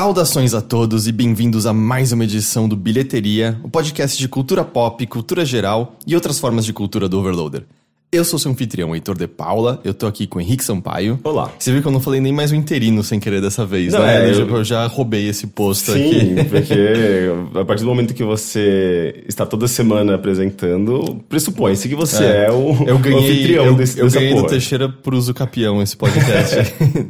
Saudações a todos e bem-vindos a mais uma edição do Bilheteria, o podcast de cultura pop, cultura geral e outras formas de cultura do Overloader. Eu sou seu anfitrião, Heitor de Paula. Eu tô aqui com o Henrique Sampaio. Olá. Você viu que eu não falei nem mais o interino sem querer dessa vez, Não, né? é, eu... eu- eu já roubei esse posto Sim, aqui. porque a partir do momento que você está toda semana apresentando, pressupõe-se que você é, É. o, Eu o ganhei, anfitrião eu, desse, eu dessa ganhei do porra. Teixeira por uso capião esse podcast.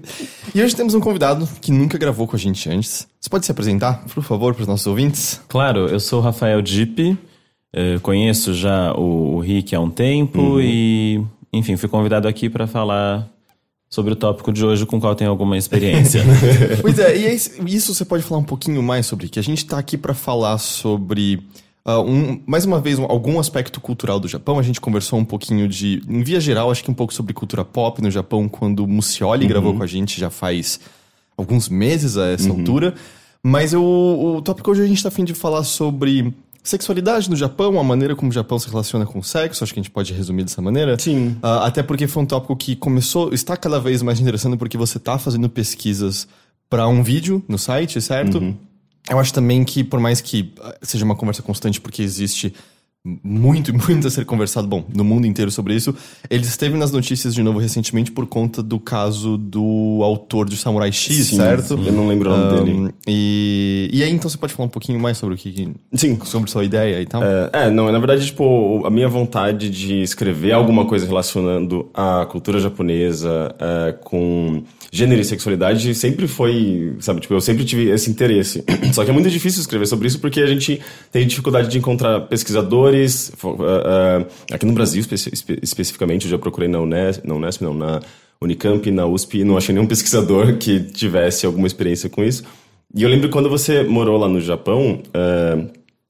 e hoje temos um convidado que nunca gravou com a gente antes. Você pode se apresentar, por favor, para os nossos ouvintes? Claro, eu sou o Rafael Dipp, eh, conheço já o, o Rick há um tempo e, enfim, fui convidado aqui para falar sobre o tópico de hoje com o qual tenho alguma experiência. Pois é, e é isso- você pode falar um pouquinho mais sobre, que a gente tá aqui para falar sobre. ah, um, mais uma vez, um- algum aspecto cultural do Japão. A gente conversou um pouquinho de. Em via geral, acho que um pouco sobre cultura pop no Japão, quando o Mucioli gravou com a gente já faz alguns meses a essa altura. Mas eu, o tópico hoje a gente tá afim de falar sobre sexualidade no Japão, a maneira como o Japão se relaciona com o sexo. Acho que a gente pode resumir dessa maneira. Sim. Ah, até porque foi um tópico que começou, está cada vez mais interessante porque você está fazendo pesquisas para um vídeo no site, certo? Eu acho também que, por mais que ah, seja uma conversa constante, porque existe muito, muito a ser conversado, bom, no mundo inteiro sobre isso, ele esteve nas notícias de novo recentemente por conta do caso do autor de Samurai X, Sim, certo? eu não lembro o nome dele. Um, E, e aí, então, você pode falar um pouquinho mais sobre o que... que- Sim. sobre sua ideia e tal? É, é, não, na verdade, tipo, a minha vontade de escrever alguma coisa relacionando a cultura japonesa é, com gênero e sexualidade sempre foi, sabe, tipo, eu sempre tive esse interesse. Só que é muito difícil escrever sobre isso porque a gente tem dificuldade de encontrar pesquisadores, é, é, aqui no Brasil espe- espe- especificamente, eu já procurei na Unesp, na Unesp não, na Unicamp, na USP, não achei nenhum pesquisador que tivesse alguma experiência com isso. E eu lembro quando você morou lá no Japão, é,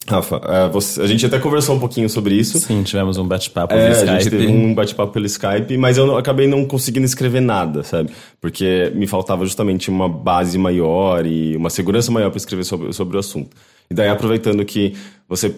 Rafa, é, você- a gente até conversou um pouquinho sobre isso. Sim, tivemos um bate-papo É, no a gente Skype. teve um bate-papo pelo Skype, mas eu não- acabei não conseguindo escrever nada, sabe? Porque me faltava justamente uma base maior e uma segurança maior para escrever sobre, sobre o assunto. E daí, aproveitando que você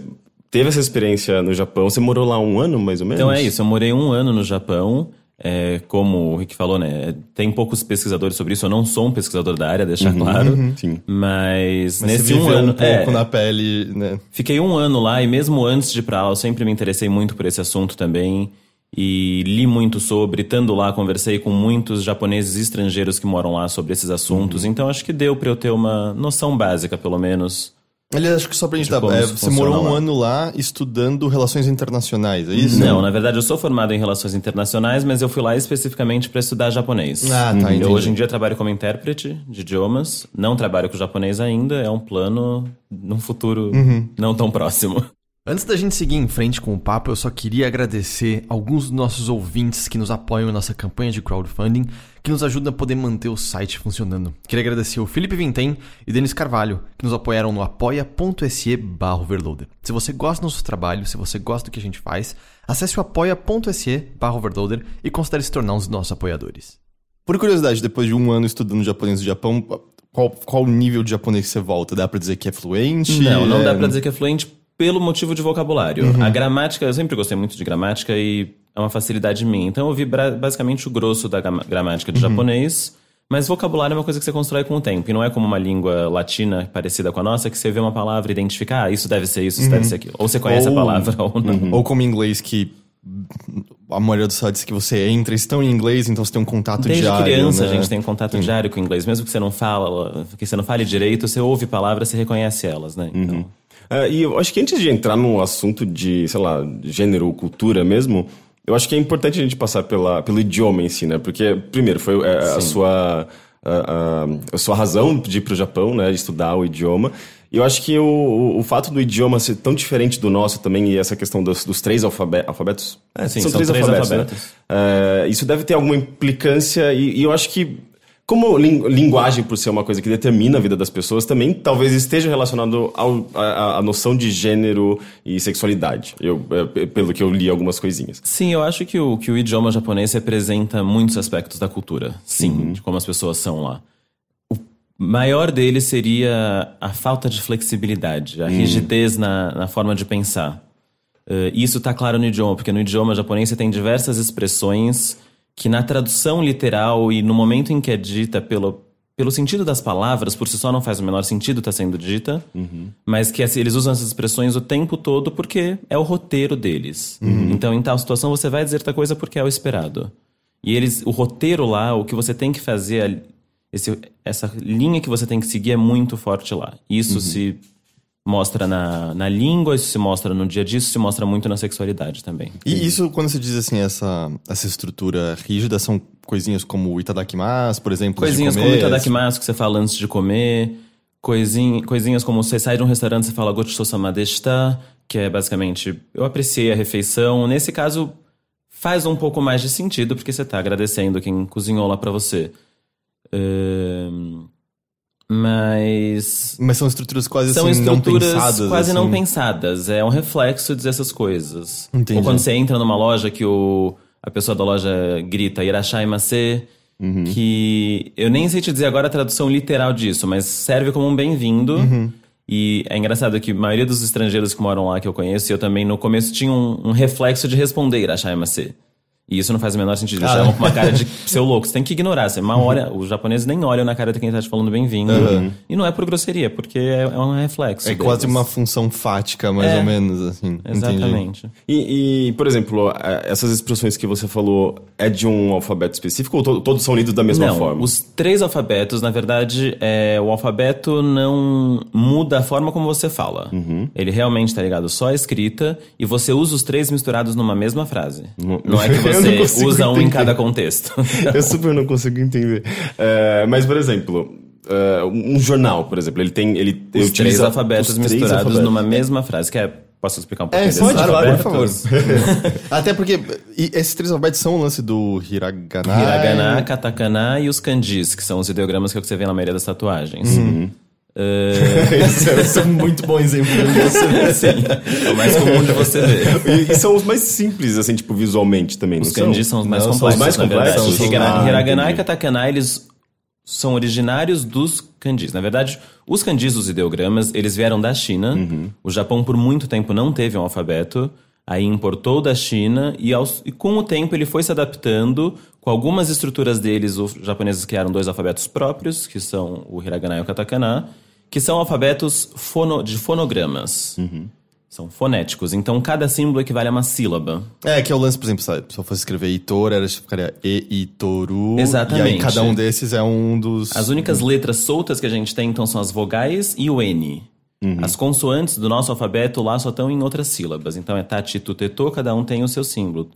teve essa experiência no Japão, você morou lá um ano, mais ou menos? Então é isso, eu morei um ano no Japão. É, como o Rick falou, né? Tem poucos pesquisadores sobre isso. Eu não sou um pesquisador da área, deixar claro. Sim. Mas, Mas nesse você um ano. um pouco é, na pele, né? Fiquei um ano lá e mesmo antes de ir pra lá, eu sempre me interessei muito por esse assunto também. E li muito sobre, estando lá, conversei com muitos japoneses estrangeiros que moram lá sobre esses assuntos. Então acho que deu pra eu ter uma noção básica, pelo menos. Aliás, acho que só pra gente dar. como é, você morou um lá. ano lá estudando relações internacionais, é isso? Não, na verdade eu sou formado em relações internacionais, mas eu fui lá especificamente para estudar japonês. Ah, tá, entendi. Eu hoje em dia trabalho como intérprete de idiomas, não trabalho com japonês ainda, é um plano num futuro Uhum. não tão próximo. Antes da gente seguir em frente com o papo, eu só queria agradecer alguns dos nossos ouvintes que nos apoiam em nossa campanha de crowdfunding, que nos ajudam a poder manter o site funcionando. Queria agradecer o Felipe Vintem e Denis Carvalho, que nos apoiaram no apoia.se barra overloader. Se você gosta do nosso trabalho, se você gosta do que a gente faz, acesse o apoia.se barra overloader e considere se tornar um dos nossos apoiadores. Por curiosidade, depois de um ano estudando japonês no Japão, qual, qual nível de japonês que você volta? Dá pra dizer que é fluente? Não, não É- dá pra dizer que é fluente pelo motivo de vocabulário. Uhum. A gramática, eu sempre gostei muito de gramática e é uma facilidade minha. Então eu vi basicamente o grosso da gramática Uhum. de japonês. Mas vocabulário é uma coisa que você constrói com o tempo. E não é como uma língua latina parecida com a nossa, que você vê uma palavra e identifica, ah, isso deve ser isso, isso deve ser aquilo. Ou você conhece Ou- a palavra ou não. Ou como inglês, que a maioria dos sites que você entra estão em inglês, então você tem um contato Desde diário. criança né? a gente tem um contato diário com o inglês, mesmo que você não fala, que você não fale direito, você ouve palavras, você reconhece elas, né? Então, É, e eu acho que antes de entrar no assunto de, sei lá, gênero ou cultura mesmo, eu acho que é importante a gente passar pela, pelo idioma em si, né? Porque, primeiro, foi é, a, sua, a, a- a sua razão de ir pro Japão, né? De estudar o idioma. E eu acho que o, o, o fato do idioma ser tão diferente do nosso também, e essa questão dos, dos três alfabe- alfabetos... É, Sim, são três alfabetos. né? É, isso deve ter alguma implicância, e, e eu acho que como lin- linguagem, por ser uma coisa que determina a vida das pessoas, também talvez esteja relacionado ao, a, a- a noção de gênero e sexualidade. Eu, é, pelo que eu li algumas coisinhas. Sim, eu acho que o, que o idioma japonês representa muitos aspectos da cultura. Sim, de como as pessoas são lá. O maior deles seria a falta de flexibilidade, a rigidez na, na forma de pensar. Eh, isso está claro no idioma, porque no idioma japonês você tem diversas expressões que na tradução literal e no momento em que é dita pelo, pelo sentido das palavras, por si só não faz o menor sentido estar sendo dita, mas que assim, eles usam essas expressões o tempo todo porque é o roteiro deles. Então, em tal situação, você vai dizer tal coisa porque é o esperado. E eles, o roteiro lá, o que você tem que fazer, esse, essa linha que você tem que seguir é muito forte lá. Isso se mostra na, na língua, isso se mostra no dia a dia, isso se mostra muito na sexualidade também. E isso, quando você diz assim, essa, essa estrutura rígida, são coisinhas como o itadakimasu, por exemplo, Coisinhas como o itadakimasu que você fala antes de comer. Coisinha, coisinhas como você sai de um restaurante e fala gochusou-sama deshita, que é basicamente eu apreciei a refeição. Nesse caso, faz um pouco mais de sentido porque você tá agradecendo quem cozinhou lá pra você. Ahn, mas Mas são estruturas quase são assim, estruturas não pensadas. quase não assim. pensadas. É um reflexo dessas coisas. Entendi. Ou quando você entra numa loja que o, a pessoa da loja grita Irashai-mase, Uhum. que eu nem sei te dizer agora a tradução literal disso, mas serve como um bem-vindo. Uhum. E é engraçado que a maioria dos estrangeiros que moram lá que eu conheço, eu também no começo tinha um, um reflexo de responder Irashai-mase. E isso não faz o menor sentido. Eles Ah. chamam com uma cara de seu louco. Você tem que ignorar. Você mal olha, os japoneses nem olham na cara de quem tá te falando bem-vindo. E não é por grosseria, porque é, é um reflexo. É quase deles. uma função fática, mais É. ou menos, assim. Exatamente. E, e, por exemplo, essas expressões que você falou é de um alfabeto específico ou to- todos são lidos da mesma não, forma? os três alfabetos, na verdade, é, o alfabeto não muda a forma como você fala. Uhum. Ele realmente está ligado só à escrita e você usa os três misturados numa mesma frase. Não é que não você usa um em entender. cada contexto. Eu super não consigo entender. Eh, mas, por exemplo, eh, um jornal, por exemplo, ele tem. Ele Os três utiliza alfabetos os três misturados alfabetos. numa mesma frase. Quer, posso explicar um pouquinho É, desses pode, claro, por favor. Até porque e esses três alfabetos são o lance do hiragana. Hiragana, katakana e os kanjis, que são os ideogramas que é que você vê na maioria das tatuagens. Uhum. Eh, Esse é- é um muito bom exemplo. Sim, é o mais comum de você ver. E, e são os mais simples, assim, tipo, visualmente também, Os kanjis são os mais Não, são complexos. os mais complexos? Hiragana, Ah, Hiragana e katakana, eles são originários dos kanjis. Na verdade, os kanjis dos ideogramas, eles vieram da China. O Japão, por muito tempo, não teve um alfabeto. Aí importou da China e, aos- e com o tempo ele foi se adaptando. Com algumas estruturas deles, os japoneses criaram dois alfabetos próprios, que são o hiragana e o katakana, que são alfabetos fono- de fonogramas. São fonéticos. Então, cada símbolo equivale a uma sílaba. É, que é o lance, por exemplo, sabe, se eu fosse escrever Itor, era, ficaria E-Itoru. Exatamente. E aí cada um desses é um dos... As únicas letras soltas que a gente tem, então, são as vogais e o N. As consoantes do nosso alfabeto lá só estão em outras sílabas. Então é tati, tu, tetô, cada um tem o seu símbolo.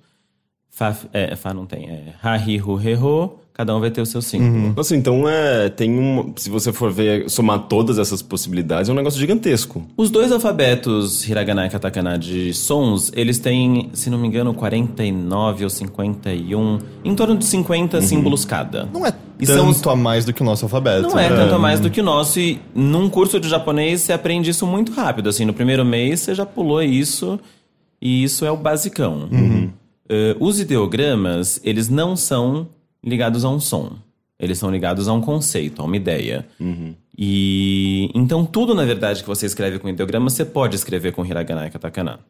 Fá, é, fá não tem. É ha, hi, hu, he, ho, cada um vai ter o seu símbolo. Nossa, então é. Tem um. Se você for ver, somar todas essas possibilidades, é um negócio gigantesco. Os dois alfabetos, hiragana e katakana de sons, eles têm, se não me engano, 49 ou 51, em torno de 50 símbolos cada. Não é E tanto são a mais do que o nosso alfabeto. Não é né? tanto a mais do que o nosso. E num curso de japonês você aprende isso muito rápido. Assim, no primeiro mês você já pulou isso. E isso é o basicão. Eh, os ideogramas, eles não são ligados a um som. Eles são ligados a um conceito, a uma ideia. E então tudo, na verdade, que você escreve com ideograma, você pode escrever com hiragana e katakana.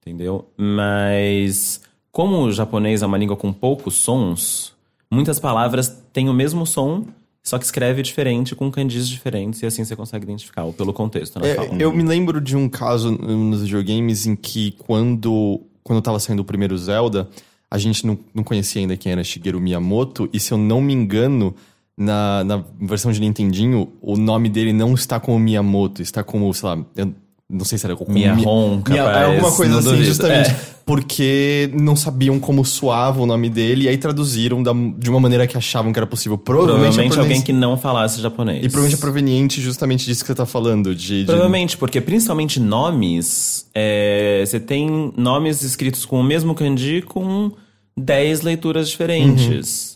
Entendeu? Mas como o japonês é uma língua com poucos sons, muitas palavras têm o mesmo som, só que escreve diferente, com kanjis diferentes, e assim você consegue identificar, ou pelo contexto na É, fala. eu me lembro de um caso nos videogames em que quando, quando tava saindo o primeiro Zelda, a gente não, não conhecia ainda quem era Shigeru Miyamoto, e se eu não me engano, na, na versão de Nintendinho, o nome dele não está como Miyamoto, está como, sei lá, eu não sei se era como Miyahon, Mi- capaz, alguma coisa assim, duvido. justamente. É. Porque não sabiam como soava o nome dele, e aí traduziram da- de uma maneira que achavam que era possível. Provavelmente, Provavelmente é alguém proveniente- que não falasse japonês. E provavelmente é proveniente justamente disso que você tá falando, de... de- Provavelmente, porque principalmente nomes, é, você tem nomes escritos com o mesmo kanji com 10 leituras diferentes.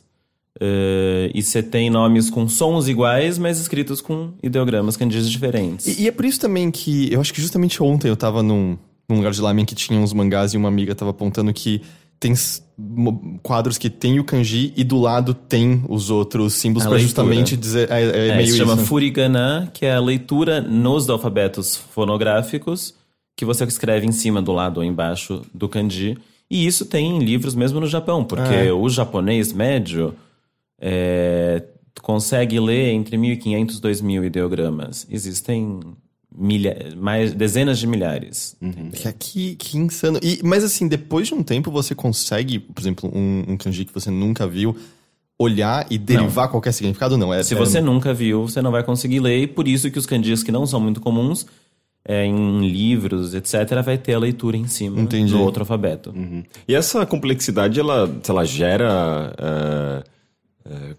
É, e você tem nomes com sons iguais, mas escritos com ideogramas kanjis diferentes. E, e é por isso também que eu acho que justamente ontem eu tava num, num lugar de lamen que tinha uns mangás e uma amiga tava apontando que tem quadros que tem o kanji e do lado tem os outros símbolos A pra leitura. justamente dizer. É, é É, meio se chama isso. furigana, que é a leitura nos alfabetos fonográficos que você escreve em cima, do lado ou embaixo do kanji. E isso tem em livros mesmo no Japão, porque É. o japonês médio é, tu consegue ler entre 1.500 e 2.000 ideogramas. Existem milha mais, dezenas de milhares. Que, que, que insano. E, mas assim, depois de um tempo você consegue, por exemplo, um, um kanji que você nunca viu, olhar e derivar qualquer significado? Não, é Se é- você nunca viu, você não vai conseguir ler, e por isso que os kanjis que não são muito comuns, é, em livros, etc., vai ter a leitura em cima Entendi. do outro alfabeto. E essa complexidade, ela, se ela gera é,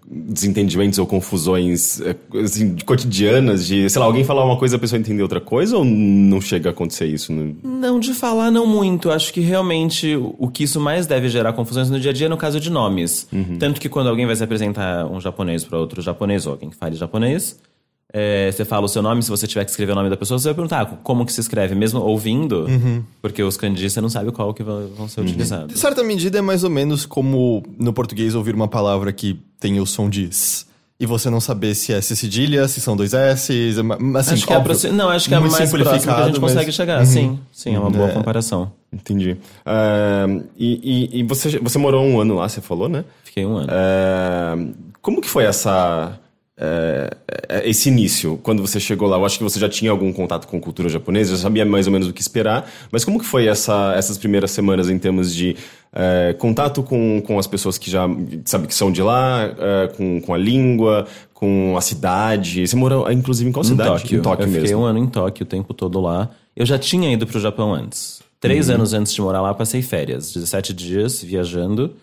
desentendimentos ou confusões é, assim, cotidianas de, sei lá, alguém falar uma coisa e a pessoa entender outra coisa ou não chega a acontecer isso? No... Não, de falar não muito. Acho que realmente o que isso mais deve gerar confusões no dia a dia é no caso de nomes. Tanto que quando alguém vai se apresentar um japonês para outro japonês, ou alguém que fale japonês, é, você fala o seu nome, se você tiver que escrever o nome da pessoa, você vai perguntar ah, como que se escreve, mesmo ouvindo, porque os kanjis você não sabe qual que vão ser De utilizados. certa medida é mais ou menos como no português ouvir uma palavra que tem o som de s. E você não saber se é cedilha, se são dois S, assim, acho que é óbvio, aproxi- não, acho que é mais próximo que a gente simplificado, consegue mas- Uhum. chegar. Sim, sim, é uma boa comparação. Entendi. É, e e, e você, você morou um ano lá, você falou, né? Fiquei um ano. É, como que foi essa é, é, esse início quando você chegou lá? Eu acho que você já tinha algum contato com cultura japonesa, já sabia mais ou menos o que esperar. Mas como que foi essa, essas primeiras semanas em termos de é, contato com, com as pessoas que já sabe que são de lá, é, com, com a língua, com a cidade? Você morou inclusive em qual Em cidade? Tóquio. Em Tóquio eu fiquei mesmo. um ano em Tóquio o tempo todo lá. Eu já tinha ido pro Japão antes. Três Uhum. anos antes de morar lá, passei férias. 17 dias viajando.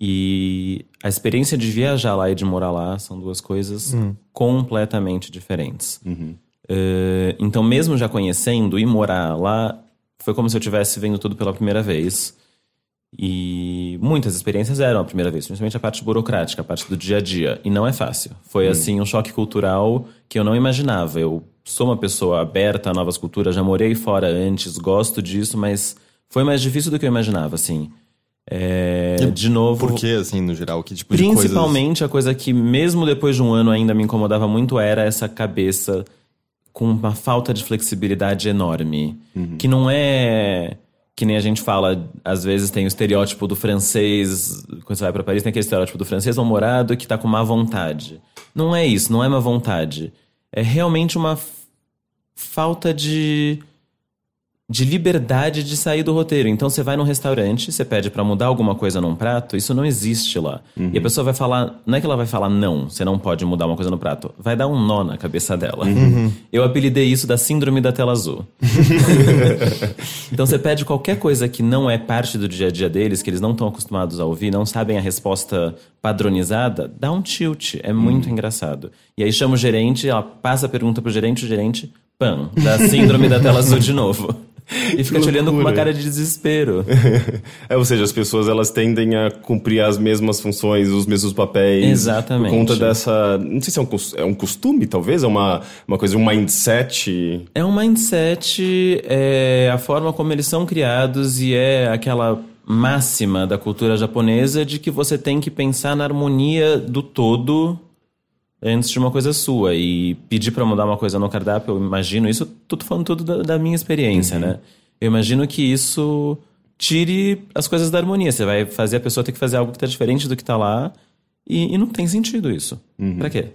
E a experiência de viajar lá e de morar lá são duas coisas completamente diferentes. Eh, então, mesmo já conhecendo e morar lá, foi como se eu estivesse vendo tudo pela primeira vez. E muitas experiências eram a primeira vez, principalmente a parte burocrática, a parte do dia a dia. E não é fácil. Foi, assim, um choque cultural que eu não imaginava. Eu sou uma pessoa aberta a novas culturas, já morei fora antes, gosto disso, mas foi mais difícil do que eu imaginava, assim. É, de novo. Por que, assim, no geral? Que tipo. Principalmente a coisa que, mesmo depois de um ano, ainda me incomodava muito era essa cabeça com uma falta de flexibilidade enorme. Que não é. Que nem a gente fala, às vezes tem o estereótipo do francês, quando você vai para Paris, tem aquele estereótipo do francês mal-humorado que tá com má vontade. Não é isso, não é má vontade. É realmente uma falta de de liberdade de sair do roteiro. Então você vai num restaurante, você pede pra mudar alguma coisa num prato, isso não existe lá. E a pessoa vai falar, não é que ela vai falar não, você não pode mudar uma coisa no prato. Vai dar um nó na cabeça dela. Eu apelidei isso da síndrome da tela azul. então você pede qualquer coisa que não é parte do dia a dia deles, que eles não estão acostumados a ouvir, não sabem a resposta padronizada, dá um tilt. É muito engraçado. E aí chama o gerente, ela passa a pergunta pro gerente, o gerente, pam, dá síndrome da tela azul de novo. E fica te olhando com uma cara de desespero. É, ou seja, as pessoas elas tendem a cumprir as mesmas funções, os mesmos papéis. Exatamente. Por conta dessa. Não sei se é um, é um costume, talvez, é uma, uma coisa, um mindset. É um mindset, é a forma como eles são criados e é aquela máxima da cultura japonesa de que você tem que pensar na harmonia do todo antes de uma coisa sua. E pedir pra mudar uma coisa no cardápio, eu imagino isso, tudo falando tudo da, da minha experiência, né? Eu imagino que isso tire as coisas da harmonia. Você vai fazer a pessoa ter que fazer algo que tá diferente do que tá lá e, e não tem sentido isso. Pra quê?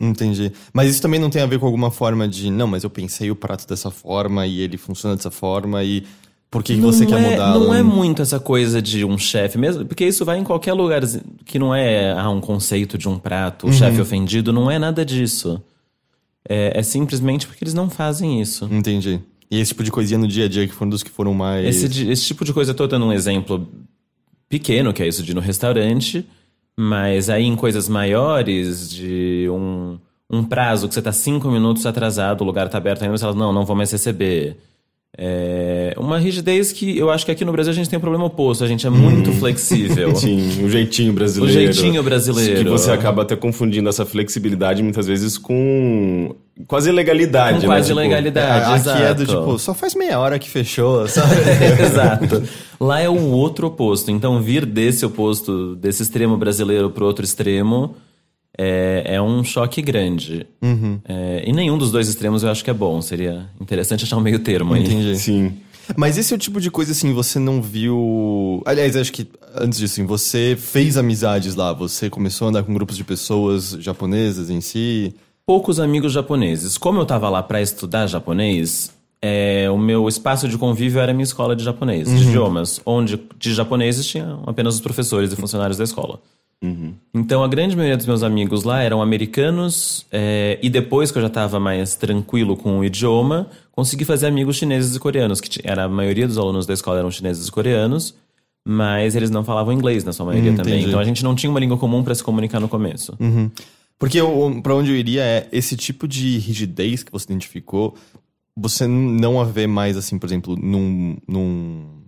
Entendi. Mas isso também não tem a ver com alguma forma de... Não, mas eu pensei o prato dessa forma e ele funciona dessa forma e... Por que, que você quer é, mudá-lo? Não é muito essa coisa de um chefe mesmo, porque isso vai em qualquer lugar que não é ah, um conceito de um prato, o Uhum. chefe ofendido, não é nada disso. É, é simplesmente porque eles não fazem isso. Entendi. E esse tipo de coisinha no dia a dia que foram dos que foram mais... Esse, esse tipo de coisa, eu tô dando um exemplo pequeno, que é isso de ir no restaurante, mas aí em coisas maiores, de um, um prazo que você tá cinco minutos atrasado, o lugar tá aberto ainda, você fala, não, não vou mais receber. É uma rigidez que eu acho que aqui no Brasil a gente tem um problema oposto, a gente é muito flexível. Sim, o jeitinho brasileiro. O jeitinho brasileiro. Que você acaba até confundindo essa flexibilidade muitas vezes com quase legalidade. Com né? quase Tipo, legalidade, É, exato. aqui é do tipo, só faz meia hora que fechou, sabe? Exato. Lá é o outro oposto. Então, vir desse oposto, desse extremo brasileiro pro outro extremo, é, é um choque grande. É, e nenhum dos dois extremos eu acho que é bom. Seria interessante achar um meio termo aí. Entendi. Sim. Mas esse é o tipo de coisa assim, você não viu. Aliás, acho que antes disso, assim, você fez amizades lá, você começou a andar com grupos de pessoas japonesas em si. Poucos amigos japoneses. Como eu tava lá para estudar japonês, é, o meu espaço de convívio era a minha escola de japonês, de idiomas, onde de japoneses tinha apenas os professores e funcionários da escola. Então a grande maioria dos meus amigos lá eram americanos, é, e depois que eu já estava mais tranquilo com o idioma, consegui fazer amigos chineses e coreanos, que era a maioria dos alunos da escola eram chineses e coreanos, mas eles não falavam inglês na sua maioria Hum, também. entendi. Então a gente não tinha uma língua comum para se comunicar no começo. Porque o- pra onde eu iria é esse tipo de rigidez que você identificou, você não a vê mais, assim, por exemplo, num, num-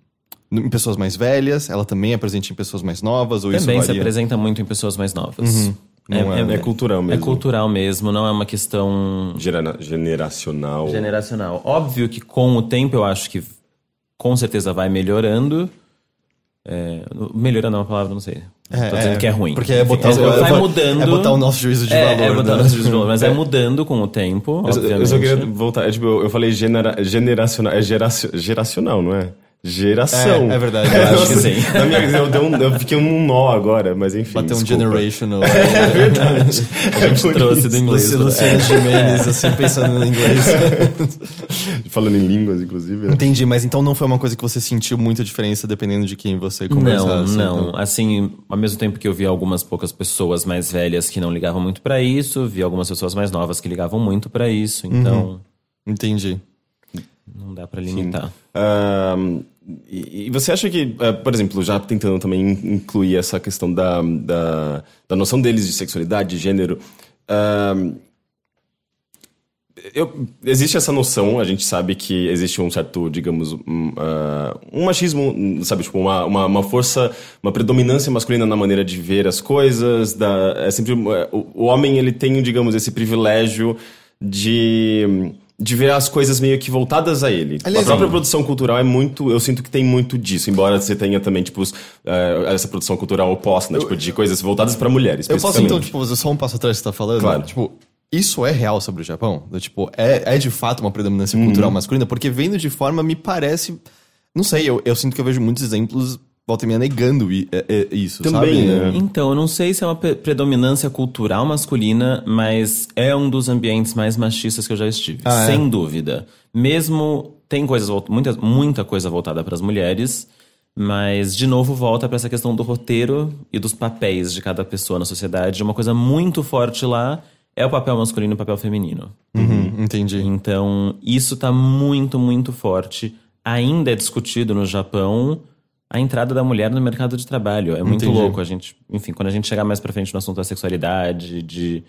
em pessoas mais velhas, ela também é presente em pessoas mais novas, ou Também isso se varia? apresenta muito em pessoas mais novas. Não é- É cultural É mesmo. cultural mesmo, não é uma questão Gera- generacional. generacional. Óbvio que com o tempo eu acho que com certeza vai melhorando. É, melhorando é uma palavra, não sei. Tô dizendo que é ruim. Porque é botar, Enfim, o- vai é, mudando. É botar o nosso juízo de É, valor. é botar o né? nosso juízo de valor, mas é, mudando com o tempo, Eu, obviamente. eu só queria voltar. É, tipo, eu eu falei genera, generacional. É geraci- geracional, não é? Geração. É, é verdade. Eu acho que sim. Na minha, eu, dei um, eu fiquei um nó agora, mas enfim. Bater um generational. É verdade. A gente trouxe do inglês. Luci- Luciano Gimenez, assim, pensando no inglês. Falando em línguas, inclusive. né? Entendi, mas então não foi uma coisa que você sentiu muita diferença dependendo de quem você Não, conversasse? não. então? Assim, ao mesmo tempo que eu vi algumas poucas pessoas mais velhas que não ligavam muito pra isso, vi algumas pessoas mais novas que ligavam muito pra isso, então Entendi. não dá pra limitar. Ahn, e, e você acha que, eh, por exemplo, já tentando também in- incluir essa questão da, da, da noção deles de sexualidade, de gênero, eu- existe essa noção, a gente sabe que existe um certo, digamos, um, ah, um machismo, sabe, tipo, uma, uma, uma força, uma predominância masculina na maneira de ver as coisas, da, é sempre, eh, o, o homem, ele tem, digamos, esse privilégio de, de ver as coisas meio que voltadas a ele. Aliás, a própria produção cultural é muito, eu sinto que tem muito disso, embora você tenha também, tipo, os, eh, essa produção cultural oposta, né, tipo, de coisas voltadas para mulheres, Eu posso então, tipo, fazer só um passo atrás que você tá falando? Claro. Tipo, isso é real sobre o Japão? Tipo, é, é de fato uma predominância cultural Uhum. masculina? Porque vendo de forma, me parece... Não sei, eu, eu sinto que eu vejo muitos exemplos, volta e meia, negando é- é isso, Também, sabe? né? Então, eu não sei se é uma pre- predominância cultural masculina, mas é um dos ambientes mais machistas que eu já estive, Ah, é? sem dúvida. Mesmo tem coisas muita, muita coisa voltada para as mulheres, mas de novo volta para essa questão do roteiro e dos papéis de cada pessoa na sociedade. Uma coisa muito forte lá é o papel masculino e o papel feminino. Uhum, entendi. Então, isso tá muito, muito forte. Ainda é discutido no Japão a entrada da mulher no mercado de trabalho. É muito Entendi. louco. A gente, enfim, quando a gente chegar mais pra frente no assunto da sexualidade, de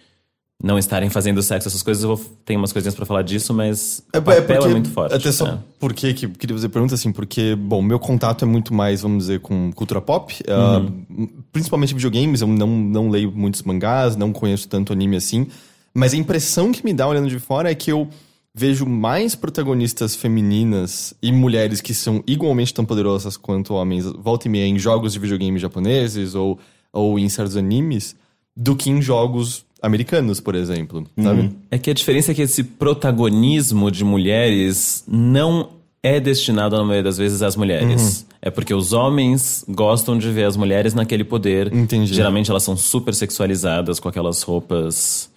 não estarem fazendo sexo, essas coisas, eu vou, tenho umas coisinhas pra falar disso, mas É, o papel é porque, é muito forte. Até só né? porque que queria fazer pergunta assim, porque, bom, meu contato é muito mais, vamos dizer, com cultura pop, ah, Uhum. principalmente videogames, eu não, não leio muitos mangás, não conheço tanto anime assim, mas a impressão que me dá olhando de fora é que eu vejo mais protagonistas femininas e mulheres que são igualmente tão poderosas quanto homens, volta e meia, em jogos de videogame japoneses ou, ou em certos animes, do que em jogos americanos, por exemplo, sabe? É que a diferença é que esse protagonismo de mulheres não é destinado, na maioria das vezes, às mulheres. Uhum. É porque os homens gostam de ver as mulheres naquele poder. Entendi. Geralmente elas são super sexualizadas com aquelas roupas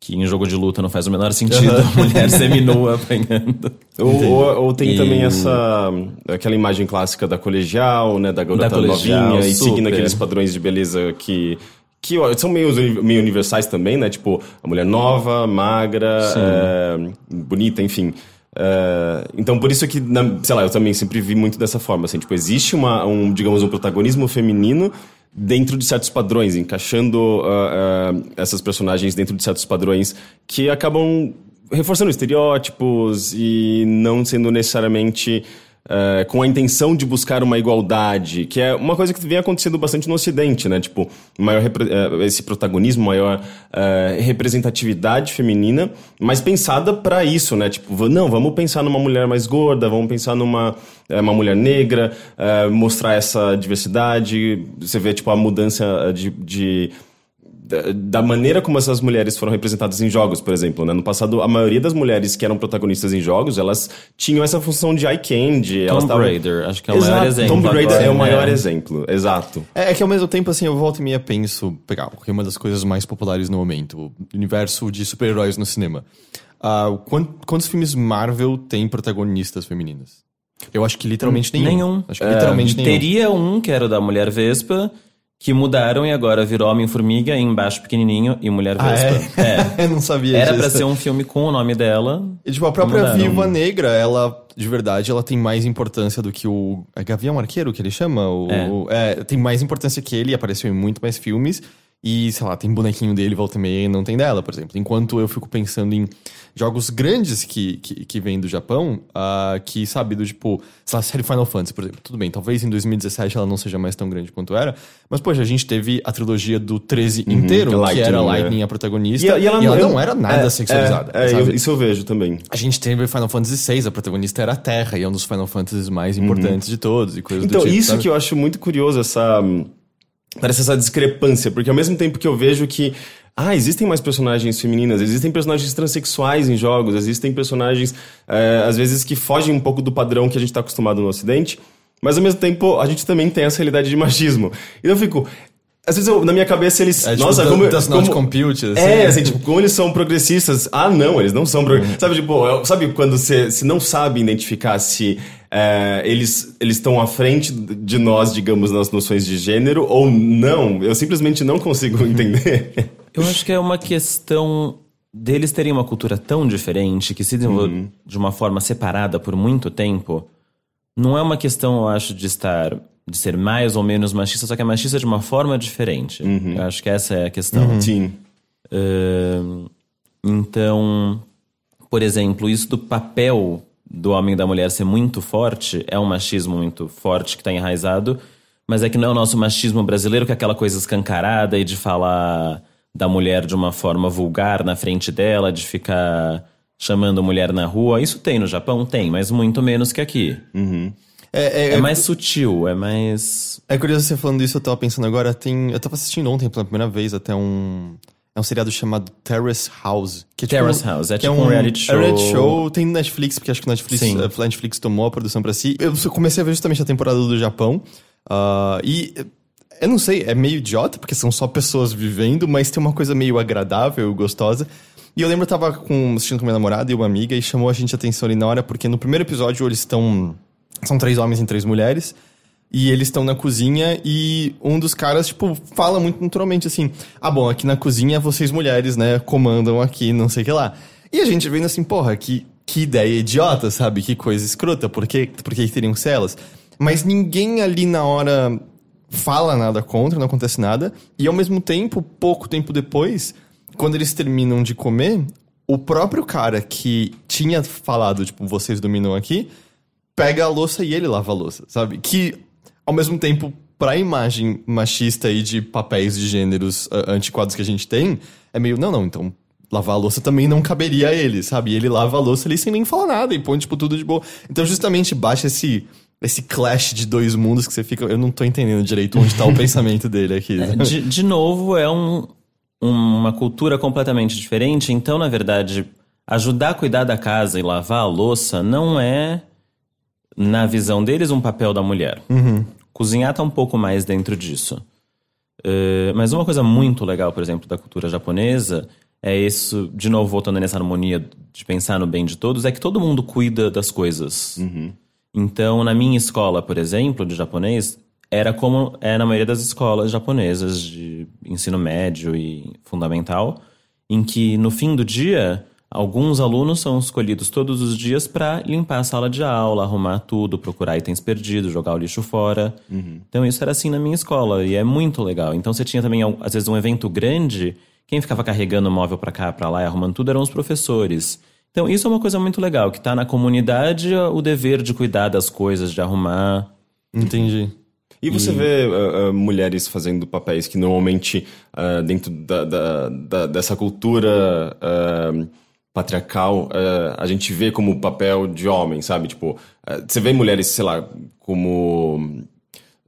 que em jogo de luta não faz o menor sentido. A mulher seminua apanhando. Ou, ou, ou tem E- também essa aquela imagem clássica da colegial, né, da garota Da colegial, novinha e seguindo super. aqueles padrões de beleza que que são meio, meio universais também, né? Tipo, a mulher nova, magra, é, bonita, enfim. É, então, por isso que, sei lá, eu também sempre vi muito dessa forma, assim, tipo, existe uma, um, digamos, um protagonismo feminino dentro de certos padrões, encaixando ah, ah, essas personagens dentro de certos padrões que acabam reforçando estereótipos e não sendo necessariamente eh, com a intenção de buscar uma igualdade, que é uma coisa que vem acontecendo bastante no Ocidente, né? Tipo, maior eh, esse protagonismo, maior eh, representatividade feminina, mas pensada para isso, né? Tipo, não, vamos pensar numa mulher mais gorda, vamos pensar numa uma mulher negra, eh, mostrar essa diversidade. Você vê, tipo, a mudança de- de da, maneira como essas mulheres foram representadas em jogos, por exemplo. Né? No passado, a maioria das mulheres que eram protagonistas em jogos, elas tinham essa função de eye candy. Tomb tavam... Raider, acho que é o maior exemplo. Tomb Raider agora, é o maior né? exemplo, exato. É, é que ao mesmo tempo, assim, eu volto e meia penso, pegar porque é uma das coisas mais populares no momento, o universo de super-heróis no cinema. Ah, quan- quantos filmes Marvel tem protagonistas femininas? Eu acho que literalmente nenhum. Nenhum. Acho que literalmente nenhum. Teria um que era o da Mulher Vespa, que mudaram e agora virou Homem-Formiga, embaixo pequenininho e Mulher Ah, Vespa. é? Eu não sabia Era disso. pra ser um filme com o nome dela. E, tipo, a própria Mudaram. Viúva Negra, ela, de verdade, ela tem mais importância do que o. É Gavião Arqueiro que ele chama? O, É. é, tem mais importância que ele, apareceu em muito mais filmes. E, sei lá, tem bonequinho dele, volta e meia, e não tem dela, por exemplo. Enquanto eu fico pensando em jogos grandes que, que, que vêm do Japão, ah, que, sabe, do tipo, sei lá, a série Final Fantasy, por exemplo. Tudo bem, talvez em 2017 ela não seja mais tão grande quanto era. Mas, poxa, a gente teve a trilogia do 13 inteiro, que, Lightning, era? Lightning a protagonista. E, ela, não era nada é, sexualizada. É, é, eu- isso eu vejo também. A gente teve Final Fantasy VI, a protagonista era a Terra, e é um dos Final Fantasies mais importantes de todos, e coisas Então, do tipo. isso sabe? que eu acho muito curioso, essa. hum, Parece essa discrepância, porque ao mesmo tempo que eu vejo que. Ah, existem mais personagens femininas, existem personagens transexuais em jogos, existem personagens, é, às vezes, que fogem um pouco do padrão que a gente tá acostumado no Ocidente, mas ao mesmo tempo a gente também tem essa realidade de machismo. Então eu fico. Às vezes eu- na minha cabeça eles. É, tipo, nossa, do- como. does not como compute, assim. É, assim, tipo, como eles são progressistas. Ah, não, eles não são Uhum. progressistas. Sabe, tipo, sabe quando você não sabe identificar se é, eles eles estão à frente de nós, digamos, nas noções de gênero ou não? Eu simplesmente não consigo entender. Eu acho que é uma questão deles terem uma cultura tão diferente que se desenvolveu de uma forma separada por muito tempo. Não é uma questão, eu acho, de estar de ser mais ou menos machista, só que é machista de uma forma diferente. Eu acho que essa é a questão. Sim. Ahn, então, por exemplo, isso do papel do homem e da mulher ser muito forte é um machismo muito forte que está enraizado, mas é que não é o nosso machismo brasileiro, que é aquela coisa escancarada e de falar da mulher de uma forma vulgar na frente dela, de ficar chamando mulher na rua. Isso tem no Japão? Tem, mas muito menos que aqui. É, é, É mais sutil, é mais. é curioso você falando isso, eu tava pensando agora, tem... Eu tava assistindo ontem pela primeira vez até um... É um seriado chamado Terrace House. Que é tipo- Terrace House, é que tipo um reality É um reality show. show, tem no Netflix, porque acho que o Netflix, Sim. a Netflix tomou a produção pra si. Eu comecei a ver justamente a temporada do Japão. ah, e eu não sei, é meio idiota, porque são só pessoas vivendo, mas tem uma coisa meio agradável, gostosa. E eu lembro que eu tava com, assistindo com minha namorada e uma amiga e chamou a gente a atenção ali na hora, porque no primeiro episódio eles estão. São três homens e três mulheres. E eles estão na cozinha e um dos caras, tipo, fala muito naturalmente assim: Ah, bom, aqui na cozinha vocês mulheres, né, comandam aqui, não sei o que lá. E a gente vendo assim, porra, que, que ideia idiota, sabe? Que coisa escrota, por que, por que teriam que ser elas? Mas ninguém ali na hora fala nada contra, não acontece nada. E ao mesmo tempo, pouco tempo depois, quando eles terminam de comer, o próprio cara que tinha falado, tipo, vocês dominam aqui, pega a louça e ele lava a louça, sabe? Que, ao mesmo tempo, pra imagem machista e de papéis de gêneros ah, antiquados que a gente tem, é meio, não, não, então lavar a louça também não caberia a ele, sabe? E ele lava a louça ali sem nem falar nada e põe, tipo, tudo de boa. Então, justamente, baixa esse... Esse clash de dois mundos que você fica. Eu não tô entendendo direito onde tá o pensamento dele aqui. sabe? De, de novo, é um, uma cultura completamente diferente. Então, na verdade, ajudar a cuidar da casa e lavar a louça não é, na visão deles, um papel da mulher. Cozinhar tá um pouco mais dentro disso. Eh, mas uma coisa muito legal, por exemplo, da cultura japonesa é isso, de novo, voltando nessa harmonia de pensar no bem de todos, é que todo mundo cuida das coisas. Então, na minha escola, por exemplo, de japonês, era como é na maioria das escolas japonesas de ensino médio e fundamental, em que no fim do dia, alguns alunos são escolhidos todos os dias para limpar a sala de aula, arrumar tudo, procurar itens perdidos, jogar o lixo fora. Então, isso era assim na minha escola e é muito legal. Então, você tinha também, às vezes, um evento grande, quem ficava carregando o móvel para cá, para lá e arrumando tudo eram os professores. Então, isso é uma coisa muito legal, que tá na comunidade o dever de cuidar das coisas, de arrumar. Entendi. E você vê ah, ah, mulheres fazendo papéis que normalmente, ah, dentro da, da- da- dessa cultura patriarcal, ah, a gente vê como papel de homem, sabe? Tipo, ah, você vê mulheres, sei lá, como.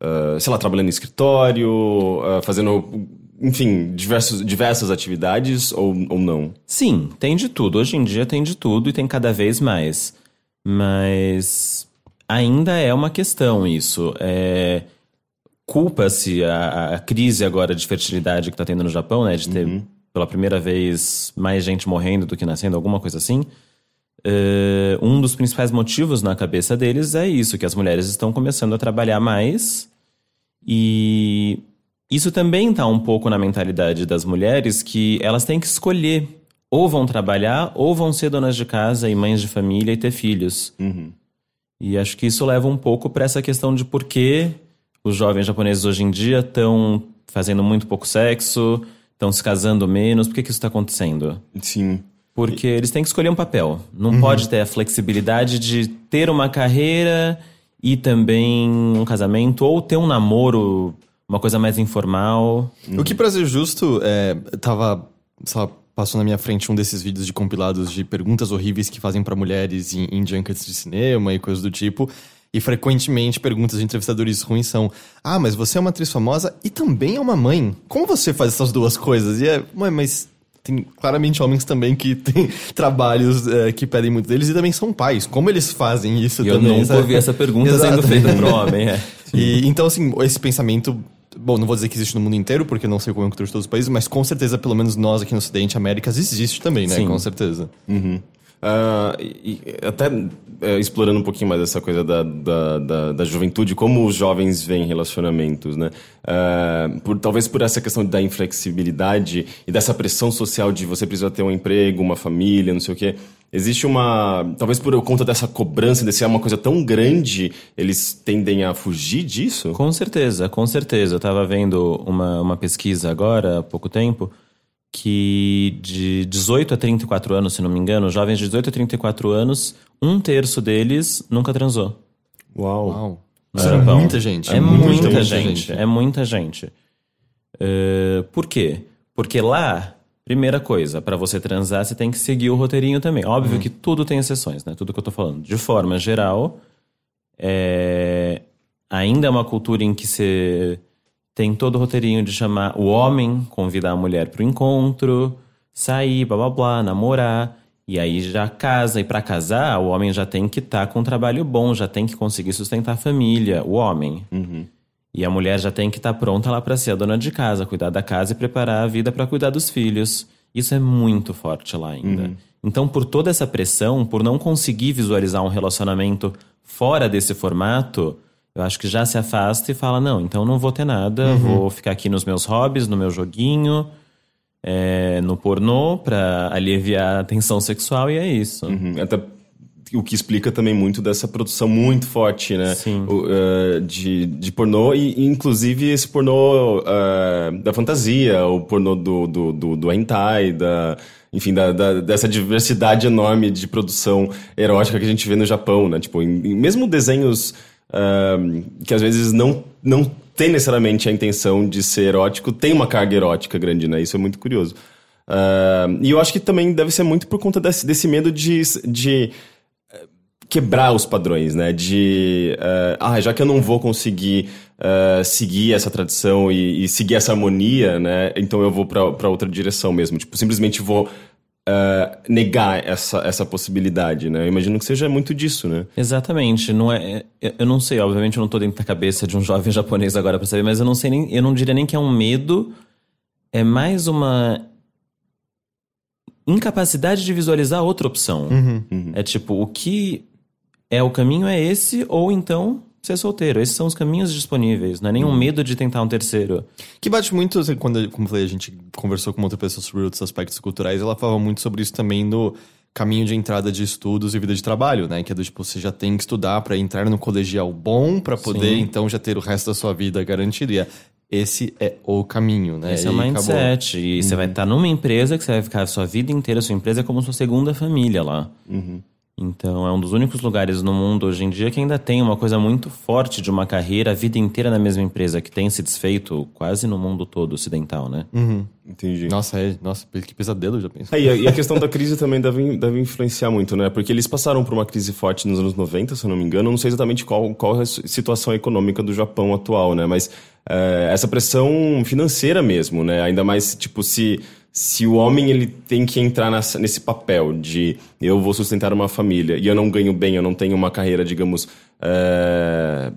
ah, sei lá, trabalhando em escritório, fazendo enfim, diversos, diversas atividades ou, ou não? Sim, tem de tudo. Hoje em dia tem de tudo e tem cada vez mais. Mas ainda é uma questão isso. É, Culpa-se a, a, crise agora de fertilidade que está tendo no Japão, né? De ter uhum. Pela primeira vez mais gente morrendo do que nascendo, alguma coisa assim. Uh, um dos principais motivos na cabeça deles é isso, que as mulheres estão começando a trabalhar mais e isso também está um pouco na mentalidade das mulheres que elas têm que escolher ou vão trabalhar ou vão ser donas de casa e mães de família e ter filhos. Uhum. E acho que isso leva um pouco para essa questão de por que os jovens japoneses hoje em dia estão fazendo muito pouco sexo, estão se casando menos. Por que, que isso está acontecendo? Sim. Porque eles têm que escolher um papel. Não uhum. pode ter a flexibilidade de ter uma carreira e também um casamento, ou ter um namoro, uma coisa mais informal. O que, pra ser justo, é, tava, passou na minha frente um desses vídeos de compilados de perguntas horríveis que fazem para mulheres em, em junkets de cinema e coisas do tipo. E frequentemente perguntas de entrevistadores ruins são: Ah, mas você é uma atriz famosa e também é uma mãe. Como você faz essas duas coisas? E é, mãe, mas tem claramente homens também que têm trabalhos é, que pedem muito deles e também são pais. Como eles fazem isso e também? Eu nunca sabe? ouvi essa pergunta sendo feita para homem. É. E, então, assim, esse pensamento Bom, não vou dizer que existe no mundo inteiro, porque não sei como é cultura de todos os países, mas com certeza, pelo menos nós aqui no Ocidente, Américas, existe também, né? Sim. Com certeza. Uhum. Uh, e, até uh, explorando um pouquinho mais essa coisa da, da, da, da juventude, como os jovens veem relacionamentos, né? Uh, por, talvez por essa questão da inflexibilidade e dessa pressão social de você precisa ter um emprego, uma família, não sei o quê. Existe uma. Talvez por conta dessa cobrança, de ser uma coisa tão grande, eles tendem a fugir disso? Com certeza, com certeza. Eu estava vendo uma, uma pesquisa agora, há pouco tempo, que de 18 a 34 anos, se não me engano, jovens de 18 a 34 anos, um terço deles nunca transou. Uau. Uau. Isso é muita gente. É muita, muita, muita gente, gente, É muita gente. Uh, por quê? Porque lá, primeira coisa, para você transar, você tem que seguir o roteirinho também. Óbvio uhum. que tudo tem exceções, né? Tudo que eu tô falando. De forma geral, é... ainda é uma cultura em que você tem todo o roteirinho de chamar o homem, convidar a mulher para o encontro, sair, blá blá blá, namorar. E aí já casa. E para casar, o homem já tem que estar tá com um trabalho bom, já tem que conseguir sustentar a família, o homem. Uhum. E a mulher já tem que estar tá pronta lá para ser a dona de casa, cuidar da casa e preparar a vida para cuidar dos filhos. Isso é muito forte lá ainda. Uhum. Então, por toda essa pressão, por não conseguir visualizar um relacionamento fora desse formato, eu acho que já se afasta e fala: não, então não vou ter nada, uhum. vou ficar aqui nos meus hobbies, no meu joguinho, é, no pornô, pra aliviar a tensão sexual, e é isso. Uhum. Até o que explica também muito dessa produção muito forte, né? Sim. O, uh, de, de pornô, e inclusive esse pornô uh, da fantasia, o pornô do, do, do, do hentai, da enfim, da, da, dessa diversidade enorme de produção erótica que a gente vê no Japão, né? Tipo, em, em mesmo desenhos que às vezes não, não tem necessariamente a intenção de ser erótico, tem uma carga erótica grande, né? Isso é muito curioso. Uh, e eu acho que também deve ser muito por conta desse, desse medo de, de eh, quebrar os padrões, né? De, uh, ah, já que eu não vou conseguir uh, seguir essa tradição e, e, seguir essa harmonia, né? Então eu vou para outra direção mesmo. Tipo, simplesmente vou uh, negar essa, essa possibilidade, né? Eu imagino que seja muito disso, né? Exatamente. Não é, eu não sei, obviamente eu não estou dentro da cabeça de um jovem japonês agora para saber, mas eu não sei nem, eu não diria nem que é um medo, é mais uma incapacidade de visualizar outra opção. Uhum, uhum. É tipo, o que é o caminho é esse, ou então ser solteiro. Esses são os caminhos disponíveis, não é nenhum hum. medo de tentar um terceiro. Que bate muito, assim, quando como falei, a gente conversou com outra pessoa sobre outros aspectos culturais, ela falava muito sobre isso também no caminho de entrada de estudos e vida de trabalho, né? Que é do tipo, você já tem que estudar para entrar no colegial bom, para poder Sim. então já ter o resto da sua vida garantido. E é, esse é o caminho, né? Esse é e é o mindset. Acabou. E você vai uhum. estar numa empresa que você vai ficar a sua vida inteira, a sua empresa é como sua segunda família lá. Uhum. Então, é um dos únicos lugares no mundo hoje em dia que ainda tem uma coisa muito forte de uma carreira a vida inteira na mesma empresa, que tem se desfeito quase no mundo todo ocidental, né? Entendi. Nossa, é, nossa, que pesadelo, já penso. É, e, a, e a questão da crise também deve, deve influenciar muito, né? Porque eles passaram por uma crise forte nos anos 90, se eu não me engano. Eu não sei exatamente qual, qual é a situação econômica do Japão atual, né? Mas é, essa pressão financeira mesmo, né? Ainda mais, tipo, se, se o homem ele tem que entrar nessa, nesse papel de eu vou sustentar uma família e eu não ganho bem, eu não tenho uma carreira, digamos, é,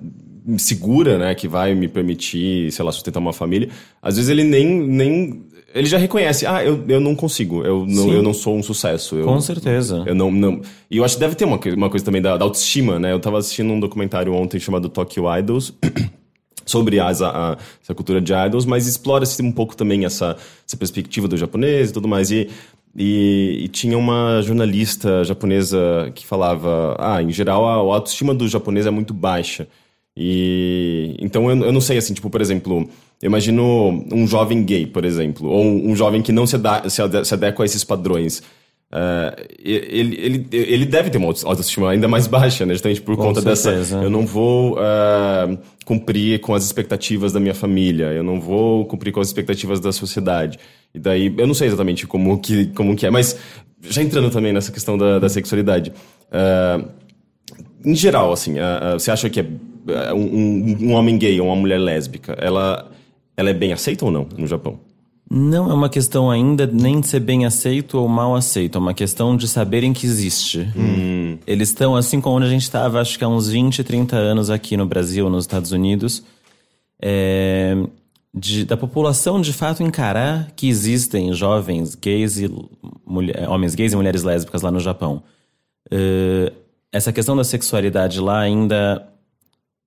segura, né? Que vai me permitir, sei lá, sustentar uma família. Às vezes ele nem... nem ele já reconhece, ah, eu, eu não consigo, eu não, Sim. eu não sou um sucesso. Eu, Com certeza. eu não, não. E eu acho que deve ter uma, uma coisa também da, da autoestima, né? Eu tava assistindo um documentário ontem chamado Tokyo Idols. Sobre as, a, a- cultura de idols, mas explora-se um pouco também essa, essa perspectiva do japonês e tudo mais. E, e, e tinha uma jornalista japonesa que falava: ah, em geral a, a autoestima do japonês é muito baixa. E então eu, eu não sei, assim, tipo, por exemplo, eu imagino um jovem gay, por exemplo, ou um, um jovem que não se, ada- se, ade- se adequa a esses padrões. É, ele, ele, ele deve ter uma auto- autoestima ainda mais baixa, né? Justamente por Com conta certeza. dessa. Eu não vou é, cumprir com as expectativas da minha família, eu não vou cumprir com as expectativas da sociedade. E daí, eu não sei exatamente como que, como que é, mas já entrando também nessa questão da, da sexualidade. é, em geral, assim, você acha que é, um, um- um homem gay ou uma mulher lésbica, ela, ela é bem aceita ou não no Japão? Não é uma questão ainda nem de ser bem aceito ou mal aceito, é uma questão de saberem que existe. Eles estão assim como onde a gente estava, acho que há uns 20, 30 anos aqui no Brasil, nos Estados Unidos, é, de- da população de fato encarar que existem jovens gays e mulher- homens gays e mulheres lésbicas lá no Japão. Eh, essa questão da sexualidade lá ainda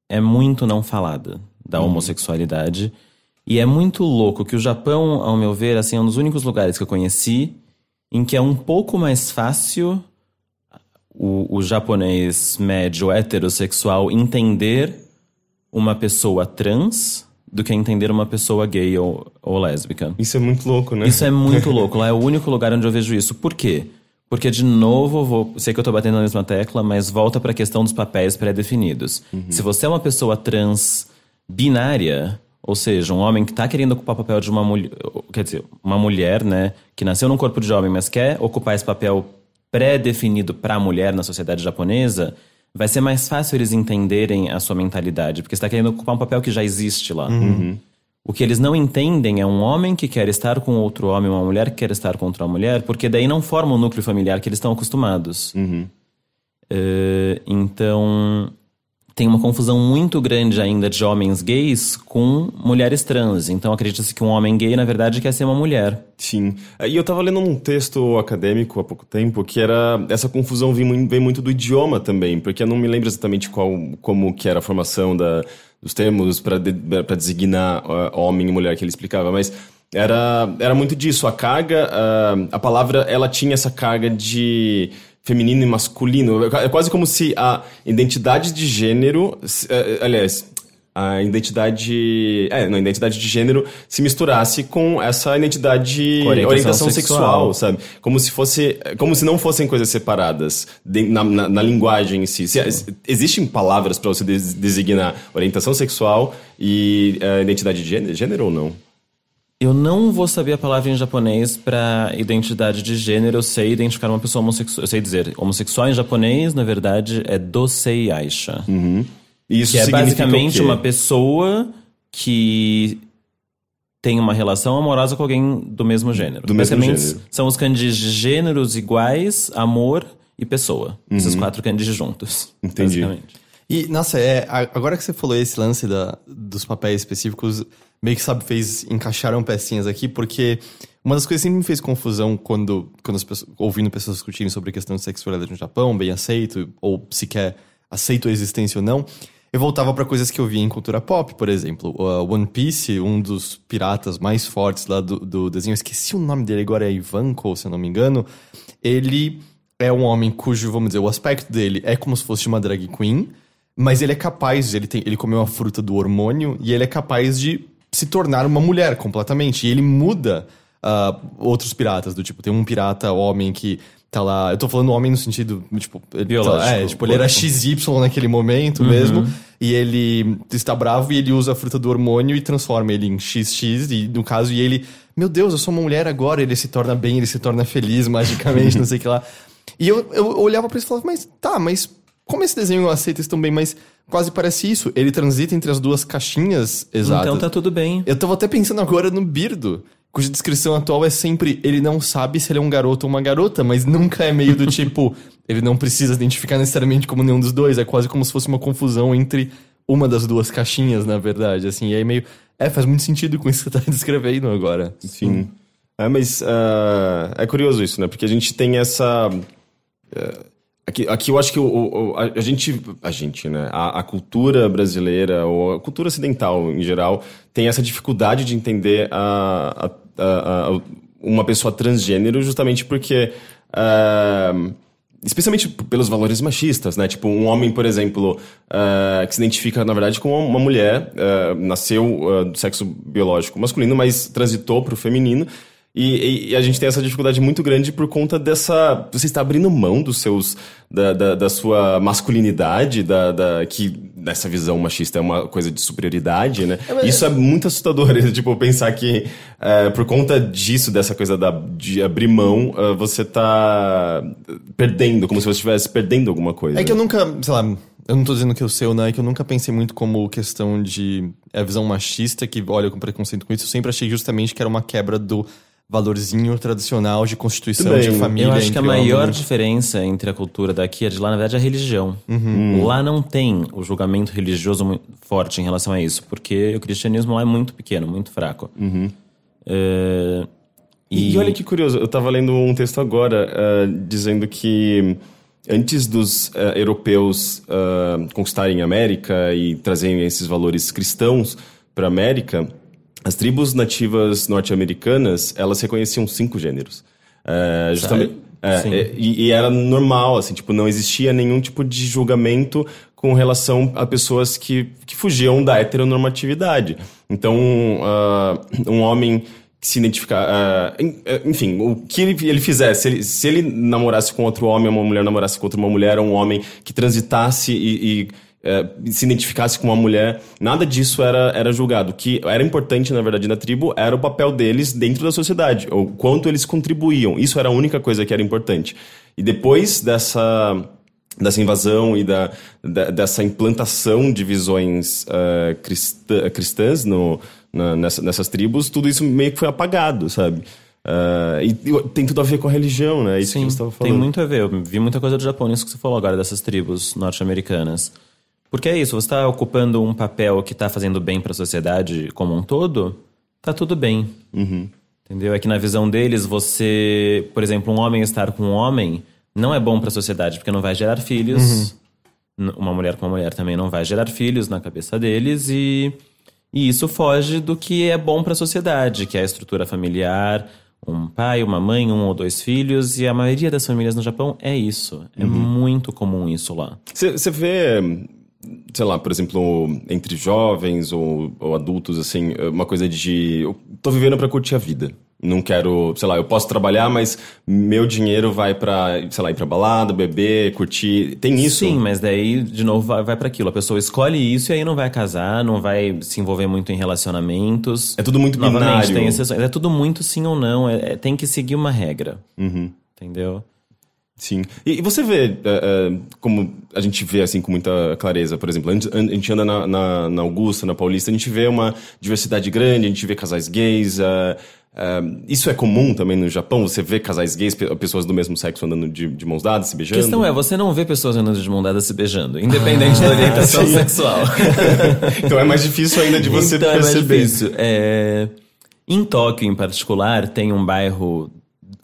é muito não falada da homossexualidade. E é muito louco que o Japão, ao meu ver, assim, é um dos únicos lugares que eu conheci em que é um pouco mais fácil o, o japonês médio heterossexual entender uma pessoa trans do que entender uma pessoa gay ou, ou lésbica. Isso é muito louco, né? Isso é muito louco. Lá é o único lugar onde eu vejo isso. Por quê? Porque, de novo, vou, sei que eu tô batendo na mesma tecla, mas volta pra questão dos papéis pré-definidos. Se você é uma pessoa trans binária, ou seja, um homem que tá querendo ocupar o papel de uma mulher, quer dizer, uma mulher, né, que nasceu num corpo de homem, mas quer ocupar esse papel pré-definido pra mulher na sociedade japonesa, vai ser mais fácil eles entenderem a sua mentalidade, porque você tá querendo ocupar um papel que já existe lá. O que eles não entendem é um homem que quer estar com outro homem, uma mulher que quer estar com outra mulher, porque daí não forma o núcleo familiar que eles estão acostumados. Eh, então, tem uma confusão muito grande ainda de homens gays com mulheres trans. Então, acredita-se que um homem gay, na verdade, quer ser uma mulher. Sim. E eu tava lendo um texto acadêmico há pouco tempo que era. Essa confusão vem, vem muito do idioma também, porque eu não me lembro exatamente qual, como que era a formação da, dos termos para de, designar ah, homem e mulher que ele explicava, mas era, era muito disso. A carga, ah, a palavra, ela tinha essa carga de feminino e masculino. É quase como se a identidade de gênero. se- eh, Aliás, a identidade. É, não, a identidade de gênero se misturasse com essa identidade. Com orientação orientação sexual, sexual. sabe? Como se fosse. Como se não fossem coisas separadas de- na, na- na linguagem em si. Se- existem palavras para você des- designar orientação sexual e eh, identidade de gênero, gênero ou não? Eu não vou saber a palavra em japonês para identidade de gênero. Eu sei identificar uma pessoa homossexual. Eu sei dizer, homossexual em japonês, na verdade, é dosei aisha. E isso Que é basicamente uma pessoa que tem uma relação amorosa com alguém do mesmo gênero. Do mesmo basicamente, gênero. são os kanjis de gêneros iguais, amor e pessoa. Esses Uhum. quatro kanjis juntos. Entendi. basicamente. E, nossa, é, agora que você falou esse lance da, dos papéis específicos, meio que sabe, fez, encaixaram pecinhas aqui, porque uma das coisas que sempre me fez confusão quando, quando as pessoas, ouvindo pessoas discutirem sobre a questão de sexualidade no Japão, bem aceito, ou sequer aceito a existência ou não, eu voltava pra coisas que eu via em cultura pop, por exemplo. Uh, One Piece, um dos piratas mais fortes lá do, do desenho, eu esqueci o nome dele agora, é Ivanko, se eu não me engano. Ele é um homem cujo, vamos dizer, o aspecto dele é como se fosse uma drag queen, mas ele é capaz, ele, tem, ele comeu a fruta do hormônio e ele é capaz de se tornar uma mulher completamente. E ele muda ah, outros piratas, do tipo, tem um pirata homem que tá lá. Eu tô falando homem no sentido, tipo, ele, Biológico. é, tipo, ele era XY naquele momento mesmo, e ele está bravo e ele usa a fruta do hormônio e transforma ele em XX, e no caso, e ele, meu Deus, eu sou uma mulher agora, ele se torna bem, ele se torna feliz magicamente, não sei o que lá. E eu, eu olhava pra isso e falava, mas tá, mas como esse desenho aceita isso tão bem, mas quase parece isso. Ele transita entre as duas caixinhas exatas. Então tá tudo bem. Eu tava até pensando agora no Birdo, cuja descrição atual é sempre ele não sabe se ele é um garoto ou uma garota, mas nunca é meio do tipo, ele não precisa identificar necessariamente como nenhum dos dois, é quase como se fosse uma confusão entre uma das duas caixinhas, na verdade, assim, e aí meio, é, faz muito sentido com isso que você tá descrevendo agora. Sim. É, mas ah, é curioso isso, né? Porque a gente tem essa. eh, aqui, aqui eu acho que o, o- a, gente. A gente, né? A, a cultura brasileira, ou a cultura ocidental em geral, tem essa dificuldade de entender a, a- uma pessoa transgênero justamente porque. ah, Especialmente pelos valores machistas, né? Tipo, um homem, por exemplo, ah, que se identifica, na verdade, com uma mulher, ah, nasceu do sexo biológico masculino, mas transitou para o feminino. E, e- e a gente tem essa dificuldade muito grande por conta dessa. Você está abrindo mão dos seus. da, da, da sua masculinidade, da, da, que nessa visão machista é uma coisa de superioridade, né? Isso é muito assustador, tipo, pensar que eh, por conta disso, dessa coisa da, de abrir mão, eh, você tá perdendo, como se você estivesse perdendo alguma coisa. É que eu nunca, sei lá, eu não tô dizendo que eu sei ou não, é que eu nunca pensei muito como questão de é a visão machista que olha com preconceito com isso. Eu sempre achei justamente que era uma quebra do valorzinho tradicional de constituição Tudo de bem. família. Eu acho que a maior homens. diferença entre a cultura daqui e a de lá, na verdade, é a religião. Lá não tem o julgamento religioso muito forte em relação a isso, porque o cristianismo lá é muito pequeno, muito fraco. É, E, olha que curioso, eu tava lendo um texto agora eh, dizendo que antes dos eh, europeus eh, conquistarem a América e trazerem esses valores cristãos para a América, as tribos nativas norte-americanas elas reconheciam cinco gêneros. Eh, justamente, é, é, e, e era normal, assim, tipo, não existia nenhum tipo de julgamento com relação a pessoas que, que fugiam da heteronormatividade. Então, ah, um homem que se identificar. ah, en- eh, enfim, o que ele, ele fizesse, se ele, se ele namorasse com outro homem, uma mulher namorasse com outra uma mulher, um homem que transitasse e. e, se identificasse com uma mulher, nada disso era, era julgado. O que era importante, na verdade, na tribo era o papel deles dentro da sociedade, o quanto eles contribuíam. Isso era a única coisa que era importante. E depois dessa dessa invasão e da, da- dessa implantação de visões eh, cristã- cristãs no, na- nessa- nessas tribos, tudo isso meio que foi apagado, sabe? Ah, e, e tem tudo a ver com a religião, né? Isso que Sim, você estava tem falando. muito a ver. Eu vi muita coisa do Japão nisso que você falou agora, dessas tribos norte-americanas. Porque é isso, você está ocupando um papel que está fazendo bem para a sociedade como um todo, tá tudo bem. Entendeu? É que na visão deles, você, por exemplo, um homem estar com um homem não é bom para a sociedade, porque não vai gerar filhos. N- Uma mulher com uma mulher também não vai gerar filhos na cabeça deles e, e isso foge do que é bom para a sociedade, que é a estrutura familiar, um pai, uma mãe, um ou dois filhos, e a maioria das famílias no Japão é isso. É muito comum isso lá. Você vê, sei lá, por exemplo, entre jovens ou, ou adultos, assim, uma coisa de. Eu tô vivendo pra curtir a vida. Não quero, sei lá, eu posso trabalhar, mas meu dinheiro vai pra, sei lá, ir pra balada, beber, curtir. Tem isso? Sim, mas daí, de novo, vai, vai para aquilo. A pessoa escolhe isso e aí não vai casar, não vai se envolver muito em relacionamentos. É tudo muito Novamente, binário. tem exceções. É tudo muito sim ou não. É, é- tem que seguir uma regra. Uhum. Entendeu? Sim. E, e você vê, é, é, como a gente vê assim com muita clareza, por exemplo, a gente, a gente anda na, na, na Augusta, na Paulista, a gente vê uma diversidade grande, a gente vê casais gays. é, é, isso é comum também no Japão? Você vê casais gays, pe- pessoas do mesmo sexo andando de, de mãos dadas, se A beijando? questão é, você não vê pessoas andando de mão dada se beijando, independente da orientação sexual. então é mais difícil ainda de você então, perceber. É mais difícil. É, Em Tóquio, em particular, tem um bairro,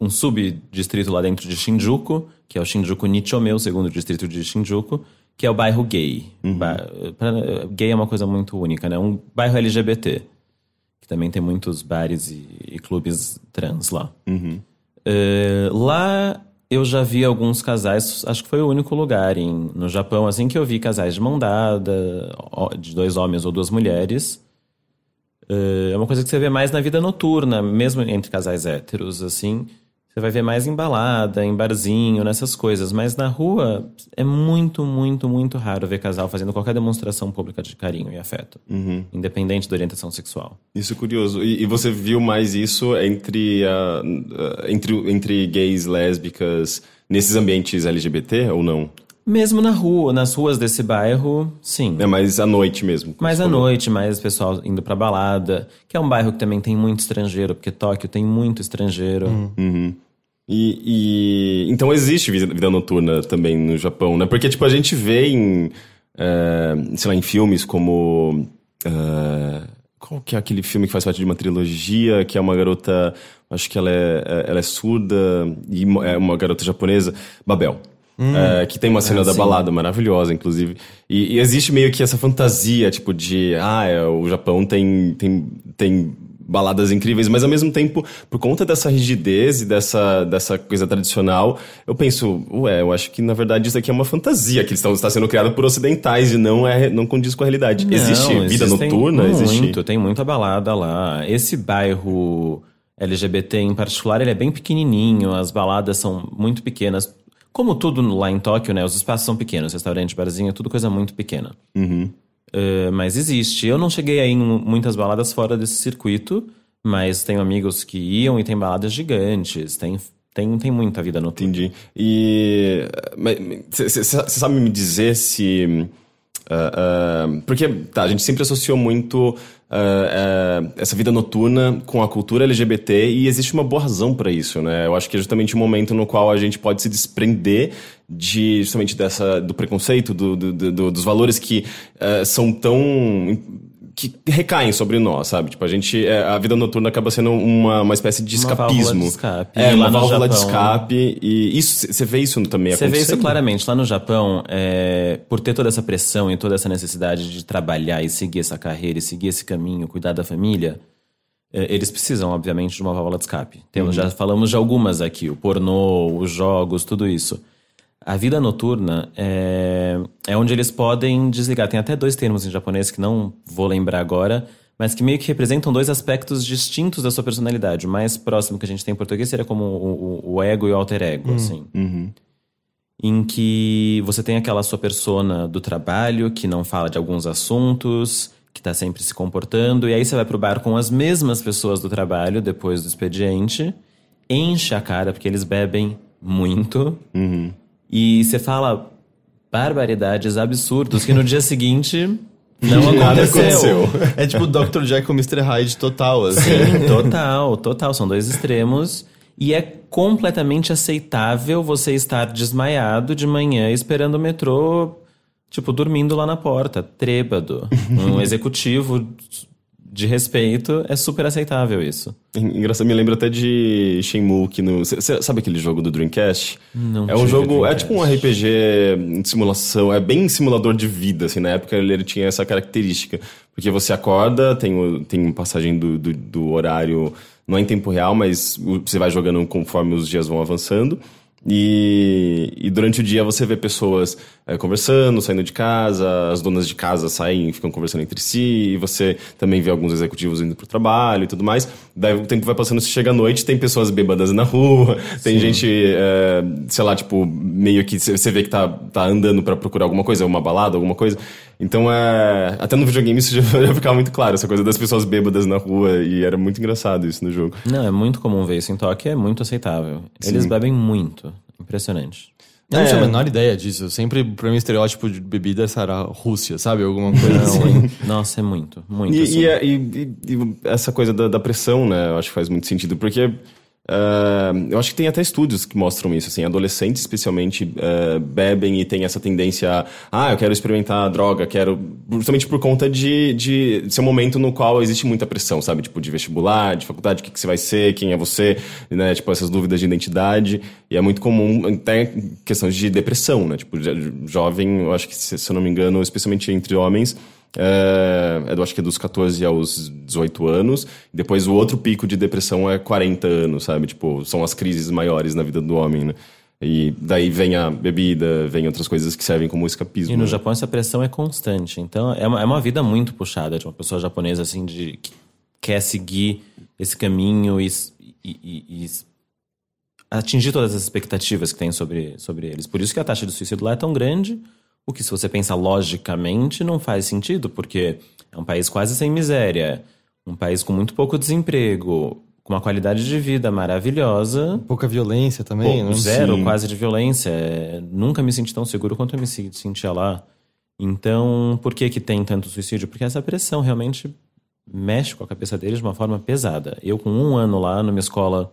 um subdistrito lá dentro de Shinjuku, que é o Shinjuku Nichome, o segundo distrito de Shinjuku, que é o bairro gay. Ba- pra- Gay é uma coisa muito única, né? Um bairro LGBT, que também tem muitos bares e, e clubes trans lá. É, lá eu já vi alguns casais, acho que foi o único lugar em, no Japão, assim, que eu vi casais de mão dada, de dois homens ou duas mulheres. É uma coisa que você vê mais na vida noturna, mesmo entre casais héteros, assim. Você vai ver mais em balada, em barzinho, nessas coisas. Mas na rua é muito, muito, muito raro ver casal fazendo qualquer demonstração pública de carinho e afeto. Independente da orientação sexual. Isso é curioso. E, e você viu mais isso entre, a- entre, entre gays, lésbicas, nesses ambientes LGBT ou não? Mesmo na rua, nas ruas desse bairro, sim. É mais à noite mesmo. Mais à noite, mais pessoal indo pra balada. Que é um bairro que também tem muito estrangeiro, porque Tóquio tem muito estrangeiro. E, e- então existe vida, vida noturna também no Japão, né? Porque tipo a gente vê em, eh, sei lá, em filmes como eh, qual que é aquele filme que faz parte de uma trilogia que é uma garota, acho que ela é, ela é surda e é uma garota japonesa, Babel. Eh, que tem uma cena da balada maravilhosa, inclusive. E, e existe meio que essa fantasia, tipo, de ah, é, o Japão tem, tem, tem baladas incríveis, mas ao mesmo tempo, por conta dessa rigidez e dessa, dessa coisa tradicional, eu penso, ué, eu acho que na verdade isso aqui é uma fantasia que estão, está sendo criada por ocidentais e não, é, não condiz com a realidade. Não, existe vida noturna? Muito, Existe. tem muita balada lá. Esse bairro LGBT em particular, ele é bem pequenininho, as baladas são muito pequenas. Como tudo lá em Tóquio, né? Os espaços são pequenos, restaurante, barzinho, tudo coisa muito pequena. Eh, mas existe. Eu não cheguei aí em muitas baladas fora desse circuito, mas tenho amigos que iam e tem baladas gigantes, tem, tem, tem muita vida noturna. Entendi. E. Você sabe me dizer se. Ah, ah, porque, tá, a gente sempre associou muito ah, essa vida noturna com a cultura LGBT e existe uma boa razão para isso, né? Eu acho que é justamente um momento no qual a gente pode se desprender de justamente dessa do preconceito, do, do- do- do- dos valores que são tão que recaem sobre nós, sabe? Tipo, a gente. é, a vida noturna acaba sendo uma, uma espécie de Uma válvula escapismo. de escape. É, uma válvula de escape. E isso, você vê isso também Você vê isso claramente. Lá no Japão, é, por ter toda essa pressão e toda essa necessidade de trabalhar e seguir essa carreira e seguir esse caminho, cuidar da família, é, eles precisam, obviamente, de uma válvula de escape. Temos, Já falamos de algumas aqui: o pornô, os jogos, tudo isso. A vida noturna é, é onde eles podem desligar. Tem até dois termos em japonês que não vou lembrar agora, mas que meio que representam dois aspectos distintos da sua personalidade. O mais próximo que a gente tem em português seria como o, o- o ego e o alter ego, assim em que você tem aquela sua persona do trabalho que não fala de alguns assuntos, que tá sempre se comportando, e aí você vai pro bar com as mesmas pessoas do trabalho depois do expediente, enche a cara porque eles bebem muito, e você fala barbaridades absurdos que no dia seguinte não Nada aconteceu. aconteceu. É tipo Dr. Jekyll Mr. Hyde total, assim. Sim, total, total. São dois extremos. E é completamente aceitável você estar desmaiado de manhã esperando o metrô, tipo, dormindo lá na porta, trêbado. Um executivo de respeito, é super aceitável isso. Engraçado, me lembra até de Shenmue, que no... cê- cê sabe aquele jogo do Dreamcast? Não É um jogo, é tipo um RPG de simulação, é bem simulador de vida, assim, na época ele, ele tinha essa característica. Porque você acorda, tem, o, tem passagem do, do, do horário, não é em tempo real, mas você vai jogando conforme os dias vão avançando. E, e durante o dia você vê pessoas eh, conversando, saindo de casa, as donas de casa saem e ficam conversando entre si, e você também vê alguns executivos indo pro trabalho e tudo mais. Daí o tempo vai passando, você chega à noite, tem pessoas bêbadas na rua, tem gente, eh, sei lá, tipo, meio que você vê que tá, tá andando pra procurar alguma coisa, uma balada, alguma coisa. Então, é, até no videogame isso já, já ficava muito claro, essa coisa das pessoas bêbadas na rua, e era muito engraçado isso no jogo. Não, é muito comum ver isso em Tóquio, é muito aceitável. Eles bebem muito. Impressionante. Eu não É. tinha a menor ideia disso. Sempre, pra mim, o estereótipo de bebida era Rússia, sabe? Alguma coisa assim. Nossa, é muito, muito. E, assim. é- e- e- e essa coisa da, da pressão, né? Eu acho que faz muito sentido, porque ah, eu acho que tem até estudos que mostram isso, assim, adolescentes especialmente ah, bebem e tem essa tendência a, ah, eu quero experimentar droga, quero, justamente por conta de, de ser um momento no qual existe muita pressão, sabe? Tipo, de vestibular, de faculdade, o que, que você vai ser, quem é você, né? Tipo, essas dúvidas de identidade, e é muito comum até questões de depressão, né? Tipo, jo- jovem, eu acho que, se eu não me engano, especialmente entre homens, é, é do, acho que é dos 14 aos 18 anos. Depois o outro pico de depressão é 40 anos, sabe? Tipo, são as crises maiores na vida do homem, né? E daí vem a bebida, vem outras coisas que servem como escapismo. E no né? Japão essa pressão é constante. Então é uma, é uma vida muito puxada de uma pessoa japonesa assim de que quer seguir esse caminho e, e- e- e atingir todas as expectativas que tem sobre, sobre eles. Por isso que a taxa de suicídio lá é tão grande, o que, se você pensa logicamente, não faz sentido, porque é um país quase sem miséria, um país com muito pouco desemprego, com uma qualidade de vida maravilhosa. Pouca violência também, Pô, né? Zero Sim. quase de violência. Nunca me senti tão seguro quanto eu me se- sentia lá. Então, por que que tem tanto suicídio? Porque essa pressão realmente mexe com a cabeça deles de uma forma pesada. Eu, com um ano lá, numa escola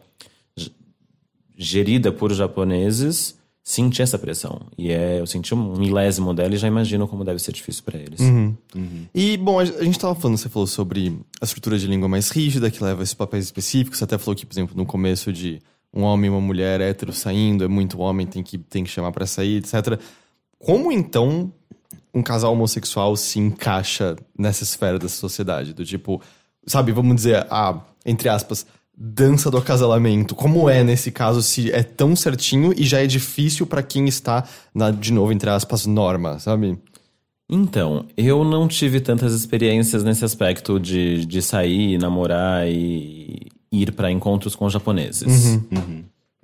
gerida por japoneses, senti essa pressão. E é, eu senti um milésimo dela e já imagino como deve ser difícil para eles. E, bom, a gente tava falando, você falou sobre a estrutura de língua mais rígida, que leva esses papéis específicos. Você até falou que, por exemplo, no começo de um homem e uma mulher hétero saindo, é muito homem, tem que, tem que chamar pra sair, etc. Como, então, um casal homossexual se encaixa nessa esfera da sociedade? Do tipo, sabe, vamos dizer, a, entre aspas, dança do acasalamento. Como é nesse caso, se é tão certinho e já é difícil pra quem está na, de novo, entre aspas, norma, sabe? Então, eu não tive tantas experiências nesse aspecto de, de sair, namorar e ir para encontros com japoneses.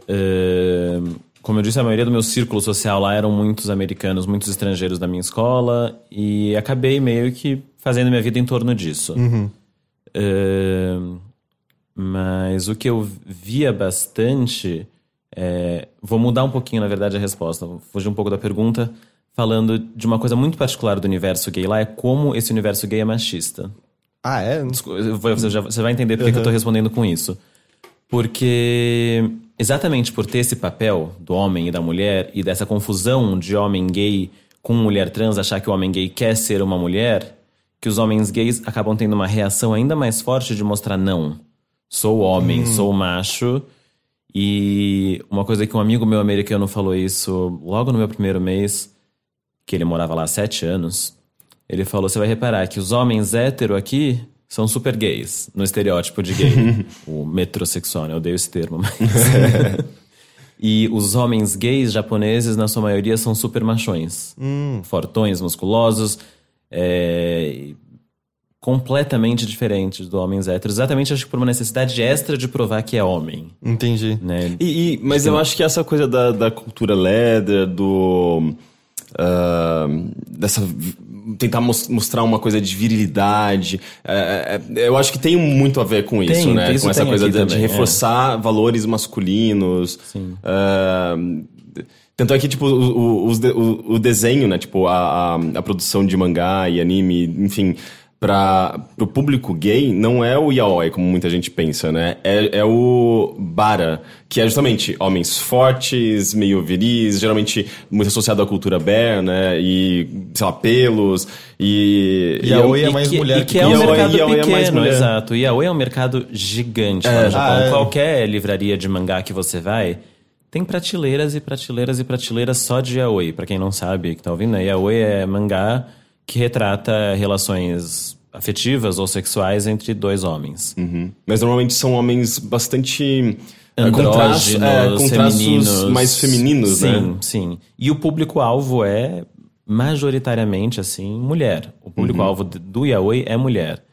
É, como eu disse, a maioria do meu círculo social lá eram muitos americanos, muitos estrangeiros da minha escola, e acabei meio que fazendo minha vida em torno disso. É, mas o que eu via bastante. é, vou mudar um pouquinho, na verdade, a resposta. Vou fugir um pouco da pergunta, falando de uma coisa muito particular do universo gay lá, é como esse universo gay é machista. Ah, é? Você, já- você vai entender por que que eu tô respondendo com isso. Porque exatamente por ter esse papel do homem e da mulher e dessa confusão de homem gay com mulher trans, achar que o homem gay quer ser uma mulher, que os homens gays acabam tendo uma reação ainda mais forte de mostrar não. Sou homem, sou macho. E uma coisa que um amigo meu americano falou isso logo no meu primeiro mês, que ele morava lá há sete anos. Ele falou: você vai reparar que os homens hétero aqui são super gays, no estereótipo de gay. o metrosexual, né? Eu odeio esse termo, mas. e os homens gays japoneses, na sua maioria, são super machões. Fortões, musculosos. é, completamente diferentes do homens héteros. Exatamente, acho que por uma necessidade extra de provar que é homem. Entendi. Né? E, e- mas eu acho que essa coisa da, da cultura leather, do. ah, dessa. tentar mos- mostrar uma coisa de virilidade. é, é, eu acho que tem muito a ver com isso, Tem, né? isso com essa coisa de, de também, é. reforçar valores masculinos. Sim. Ah, tanto é que, tipo, o, o, o- o desenho, né? Tipo, a, a, a produção de mangá e anime, enfim, para o público gay, não é o yaoi, como muita gente pensa, né? É, é o bara, que é justamente homens fortes, meio viris, geralmente muito associado à cultura bear, né? E, sei lá, pelos, e... Yaoi e é eu- mais que, mulher e que que é um Yaoi- mercado Yaoi é pequeno, mais mulher. exato. E Yaoi é um mercado gigante lá no Japão. Ah, é. Qualquer livraria de mangá que você vai, tem prateleiras e prateleiras e prateleiras só de Yaoi. Pra quem não sabe, que tá ouvindo, né? Yaoi é mangá que retrata relações afetivas ou sexuais entre dois homens. Uhum. Mas normalmente são homens bastante... com Andrógenos, é, com traços femininos. mais femininos, sim, né? Sim, E o público-alvo é majoritariamente, assim, mulher. O público-alvo Uhum. do yaoi é mulher.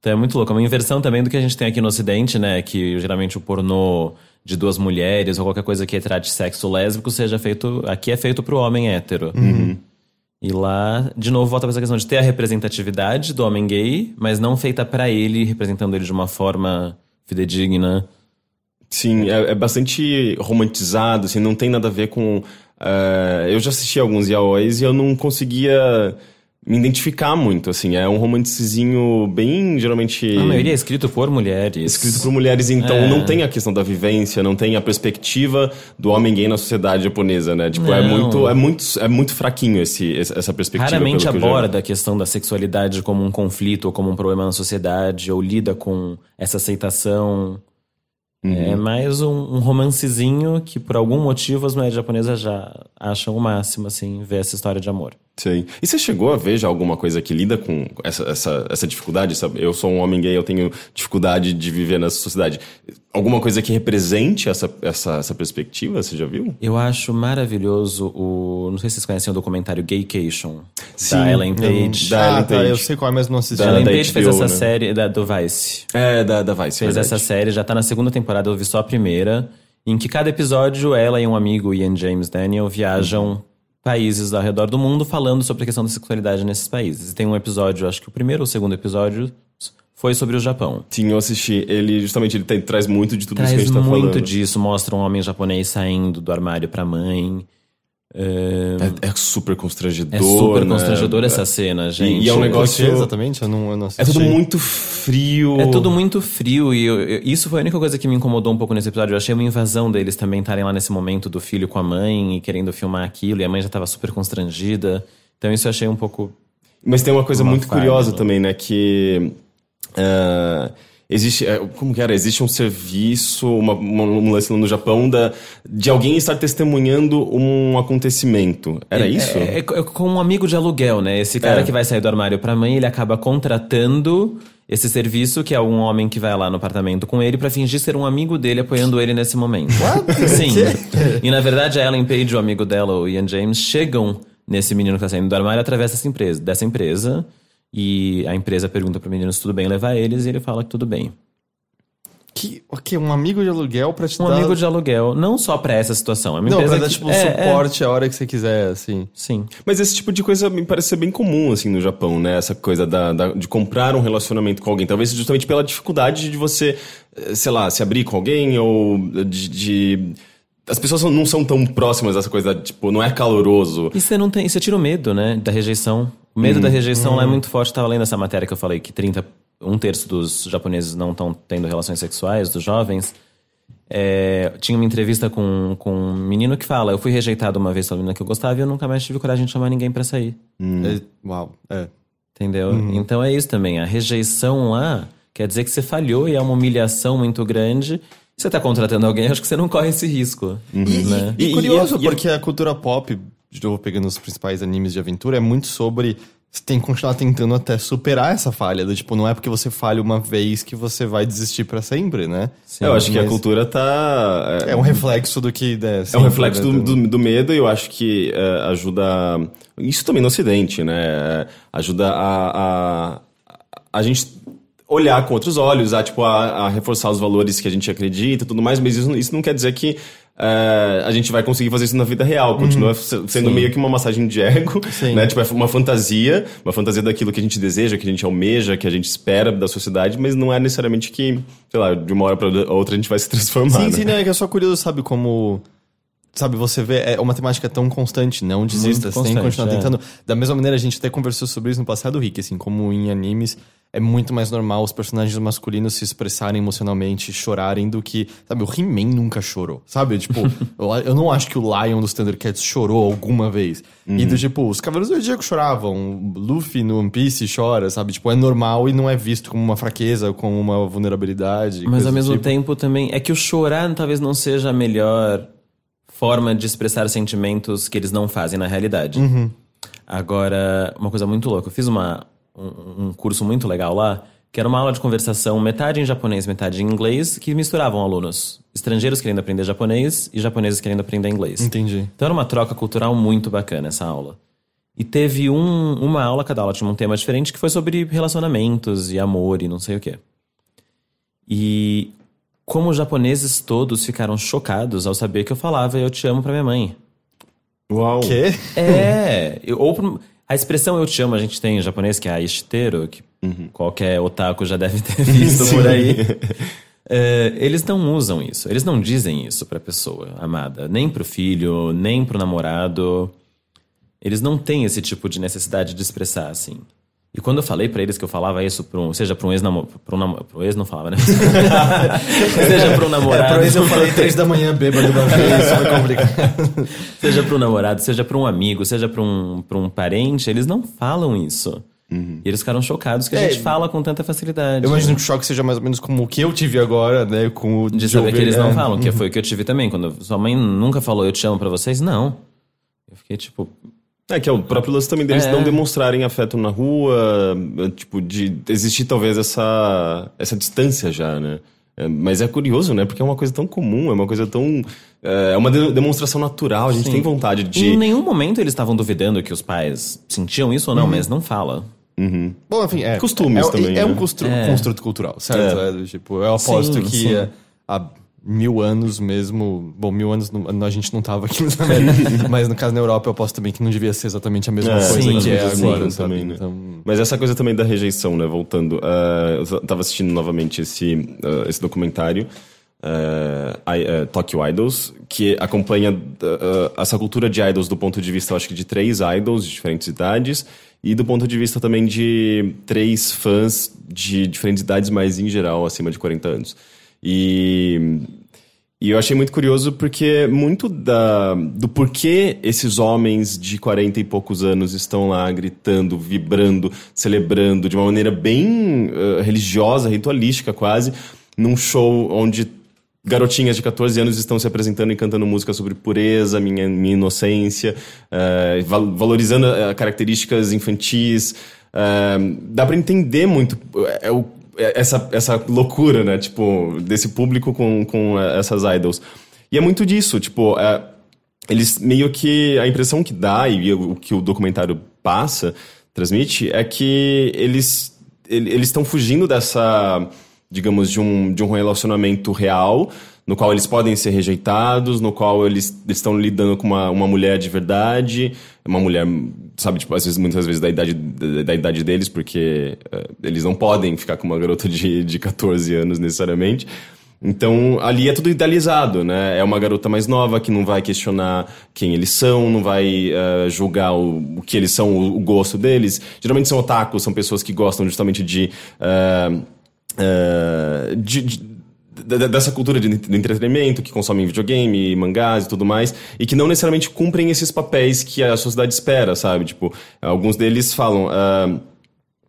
Então é muito louco. É uma inversão também do que a gente tem aqui no Ocidente, né? Que geralmente o pornô de duas mulheres ou qualquer coisa que trate sexo lésbico seja feito... Aqui é feito pro homem hétero. Uhum. E lá, de novo, volta pra essa questão de ter a representatividade do homem gay, mas não feita pra ele, representando ele de uma forma fidedigna. Sim, é, é bastante romantizado, assim, não tem nada a ver com. eh, eu já assisti alguns yaois e eu não conseguia me identificar muito, assim. É um romancezinho bem, geralmente. A maioria é escrito por mulheres. Escrito por mulheres, então É. não tem a questão da vivência, não tem a perspectiva do homem gay na sociedade japonesa, né? Tipo, é muito, é muito, é muito fraquinho esse, essa perspectiva. Raramente eu já- aborda a questão da sexualidade como um conflito ou como um problema na sociedade, ou lida com essa aceitação. Uhum. É mais um, um romancezinho que, por algum motivo, as mulheres japonesas já acham o máximo, assim, ver essa história de amor. Sim. E você chegou a ver já alguma coisa que lida com essa, essa, essa dificuldade? Sabe? Eu sou um homem gay, eu tenho dificuldade de viver nessa sociedade. Alguma coisa que represente essa, essa, essa perspectiva? Você já viu? Eu acho maravilhoso o. Não sei se vocês conhecem o documentário Gaycation, Sim, da Ellen eu não- Page. da ah, Ellen tá, Page. eu sei qual é, mas não assisti. Da- Ellen Page fez HBO, essa né? série da, do Vice. É, da, da Vice. Fez verdade. essa série, já tá na segunda temporada, eu vi só a primeira. em que cada episódio ela e um amigo, Ian James Daniel, viajam países ao redor do mundo falando sobre a questão da sexualidade nesses países. E tem um episódio, acho que o primeiro ou o segundo episódio foi sobre o Japão. Sim, eu assisti. Ele, justamente, ele tem- traz muito de tudo Traz isso que a gente tá muito falando. disso, mostra um homem japonês saindo do armário pra mãe. É, É, é super constrangedor. é super né? constrangedor essa cena, gente. e é um negócio- quê, exatamente? Eu não, eu não É tudo muito frio. É tudo muito frio e eu- eu- isso foi a única coisa que me incomodou um pouco nesse episódio. Eu achei uma invasão deles também estarem lá nesse momento do filho com a mãe e querendo filmar aquilo e a mãe já tava super constrangida. Então isso eu achei um pouco. Mas tem uma coisa Uma muito falha, curiosa né? também, né? Que. Ah, existe. é, Como que era? Existe um serviço, uma, uma, um lance lá no Japão da, de alguém estar testemunhando um acontecimento. Era isso? É, é- é com um amigo de aluguel, né? Esse cara É. que vai sair do armário pra mãe, ele acaba contratando esse serviço, que é um homem que vai lá no apartamento com ele pra fingir ser um amigo dele, apoiando ele nesse momento. Sim. e na verdade, a Ellen Page o amigo dela, o Ian James, chegam nesse menino que tá saindo do armário através dessa empresa. Dessa empresa e a empresa pergunta pro menino se tudo bem levar eles e ele fala que tudo bem. Que, ok, um amigo de aluguel pra te Um dar... amigo de aluguel, não só pra essa situação. É uma Não, empresa pra dar, que- tipo, é, é, suporte a hora que você quiser, assim. sim. Mas esse tipo de coisa me parece ser bem comum, assim, no Japão, né? Essa coisa da, da- de comprar um relacionamento com alguém. Talvez justamente pela dificuldade de você, eh, sei lá, se abrir com alguém ou de... de- As pessoas não são tão próximas dessa coisa, tipo, não é caloroso. E você não tem. Você tira o medo, né? Da rejeição. O medo da rejeição lá é muito forte. Tava lendo essa matéria que eu falei que 30, um terço dos japoneses não estão tendo relações sexuais, dos jovens. É, tinha uma entrevista com, com um menino que fala: Eu fui rejeitado uma vez pela menina que eu gostava e eu nunca mais tive coragem de chamar ninguém pra sair. É, uau, é. Entendeu? Então é isso também. A rejeição lá quer dizer que você falhou e é uma humilhação muito grande. Você tá contratando alguém, acho que você não corre esse risco. Né? E, E- curioso, e- e- porque a cultura pop, de novo pegando os principais animes de aventura, é muito sobre. Você tem que continuar tentando até superar essa falha. Do, tipo, não é porque você falha uma vez que você vai desistir pra sempre, né? Sim, eu acho que a cultura tá... É um reflexo do que. né, É um reflexo do, do, do medo e eu acho que é, ajuda. Isso também no Ocidente, né? É, Ajuda a, a, a gente olhar com outros olhos, a, tipo, a, a reforçar os valores que a gente acredita e tudo mais, mas isso, isso não quer dizer que é, a gente vai conseguir fazer isso na vida real. Continua se- sendo meio que uma massagem de ego, Sim. né? Tipo, é uma fantasia, uma fantasia daquilo que a gente deseja, que a gente almeja, que a gente espera da sociedade, mas não é necessariamente que, sei lá, de uma hora para outra a gente vai se transformar. Sim, né? sim, não, é que eu sou curioso, sabe, como. Sabe, você vê, é uma temática tão constante, não desista, você tem que continuar é. tentando. Da mesma maneira, a gente até conversou sobre isso no passado, Rick, assim, como em animes é muito mais normal os personagens masculinos se expressarem emocionalmente, chorarem, do que. Sabe, o He-Man nunca chorou, sabe? Tipo, eu, eu não acho que o Lion dos Thundercats chorou alguma vez. E do tipo, os Cavaleiros do Zodíaco choravam, Luffy no One Piece chora, sabe? Tipo, é normal e não é visto como uma fraqueza, como uma vulnerabilidade. Mas ao mesmo tipo. tempo também. É que o chorar talvez não seja a melhor forma de expressar sentimentos que eles não fazem na realidade. Uhum. Agora, uma coisa muito louca. Eu fiz uma, um, um curso muito legal lá, que era uma aula de conversação, metade em japonês, metade em inglês, que misturavam alunos. Estrangeiros querendo aprender japonês e japoneses querendo aprender inglês. Entendi. Então era uma troca cultural muito bacana essa aula. E teve um, uma aula, cada aula tinha um tema diferente, que foi sobre relacionamentos e amor e não sei o quê. E como os japoneses todos ficaram chocados ao saber que eu falava eu te amo pra minha mãe. Uau! Quê? É, eu- ou pro- a expressão eu te amo a gente tem em japonês, que é aishiteru, que qualquer otaku já deve ter visto por aí. É, eles não usam isso, eles não dizem isso pra pessoa amada, nem pro filho, nem pro namorado. Eles não têm esse tipo de necessidade de expressar assim. E quando eu falei pra eles que eu falava isso pra um, seja pra um ex-namorado, pro, namo- pro ex não falava, né? seja pra um namorado. É, pra isso eu falei três da manhã, bêbado uma vez, isso foi complicado. Seja para um namorado, seja para um amigo, seja para um, pra um parente, eles não falam isso. E eles ficaram chocados que a É, gente fala com tanta facilidade. Eu imagino que o choque seja mais ou menos como o que eu tive agora, né? Com o De saber ouvir- que eles não é. falam, que foi o que eu tive também. Quando sua mãe nunca falou eu te amo pra vocês, não. Eu fiquei tipo, É que é o próprio lance também deles É. não demonstrarem afeto na rua, é, tipo, de existir talvez essa, essa distância já, né? É, mas é curioso, né? Porque é uma coisa tão comum, é uma coisa tão. É uma de- demonstração natural, a gente Sim. tem vontade em de. nenhum momento eles estavam duvidando que os pais sentiam isso ou não, mas não fala. Bom, enfim, é. Costumes é, também, É um né? constru- É. construto cultural, certo? É. É, tipo, eu aposto Sim, que sim. é, a mil anos mesmo. Bom, mil anos não- a gente não tava aqui, mas no caso na Europa eu aposto também que não devia ser exatamente a mesma É, coisa sim, que é agora, sim, também, né? Então, Mas essa coisa também da rejeição, né? Voltando. ah, eu tava assistindo novamente esse, ah, esse documentário, ah, I- ah, Tokyo Idols, que acompanha essa cultura de idols do ponto de vista, eu acho que de três idols de diferentes idades, e do ponto de vista também de três fãs de diferentes idades, mas em geral acima de 40 anos. E e eu achei muito curioso porque muito da, do porquê esses homens de 40 e poucos anos estão lá gritando, vibrando, celebrando de uma maneira bem eh, religiosa, ritualística quase, num show onde garotinhas de 14 anos estão se apresentando e cantando música sobre pureza, minha, minha inocência, val- valorizando eh, características infantis. eh, dá pra entender muito é, o- essa, essa loucura, né? Tipo, desse público com, com eh, essas idols. E é muito disso, tipo, é, eles meio que. A impressão que dá e o que o documentário passa, transmite, é que eles ele- eles estão fugindo dessa, digamos, de um, de um relacionamento real, no qual eles podem ser rejeitados, no qual eles eles estão lidando com uma, uma mulher de verdade, uma mulher, sabe, tipo, às vezes, muitas vezes da idade, da, da idade deles, porque eh, eles não podem ficar com uma garota de, de 14 anos necessariamente. Então, ali é tudo idealizado, né? É uma garota mais nova que não vai questionar quem eles são, não vai eh, julgar o, o que eles são, o, o gosto deles. Geralmente são otakus, são pessoas que gostam justamente de. eh, eh, de- de- dessa cultura de, de entretenimento, que consomem videogame, mangás e tudo mais, e que não necessariamente cumprem esses papéis que a sociedade espera, sabe? Tipo, alguns deles falam. ah,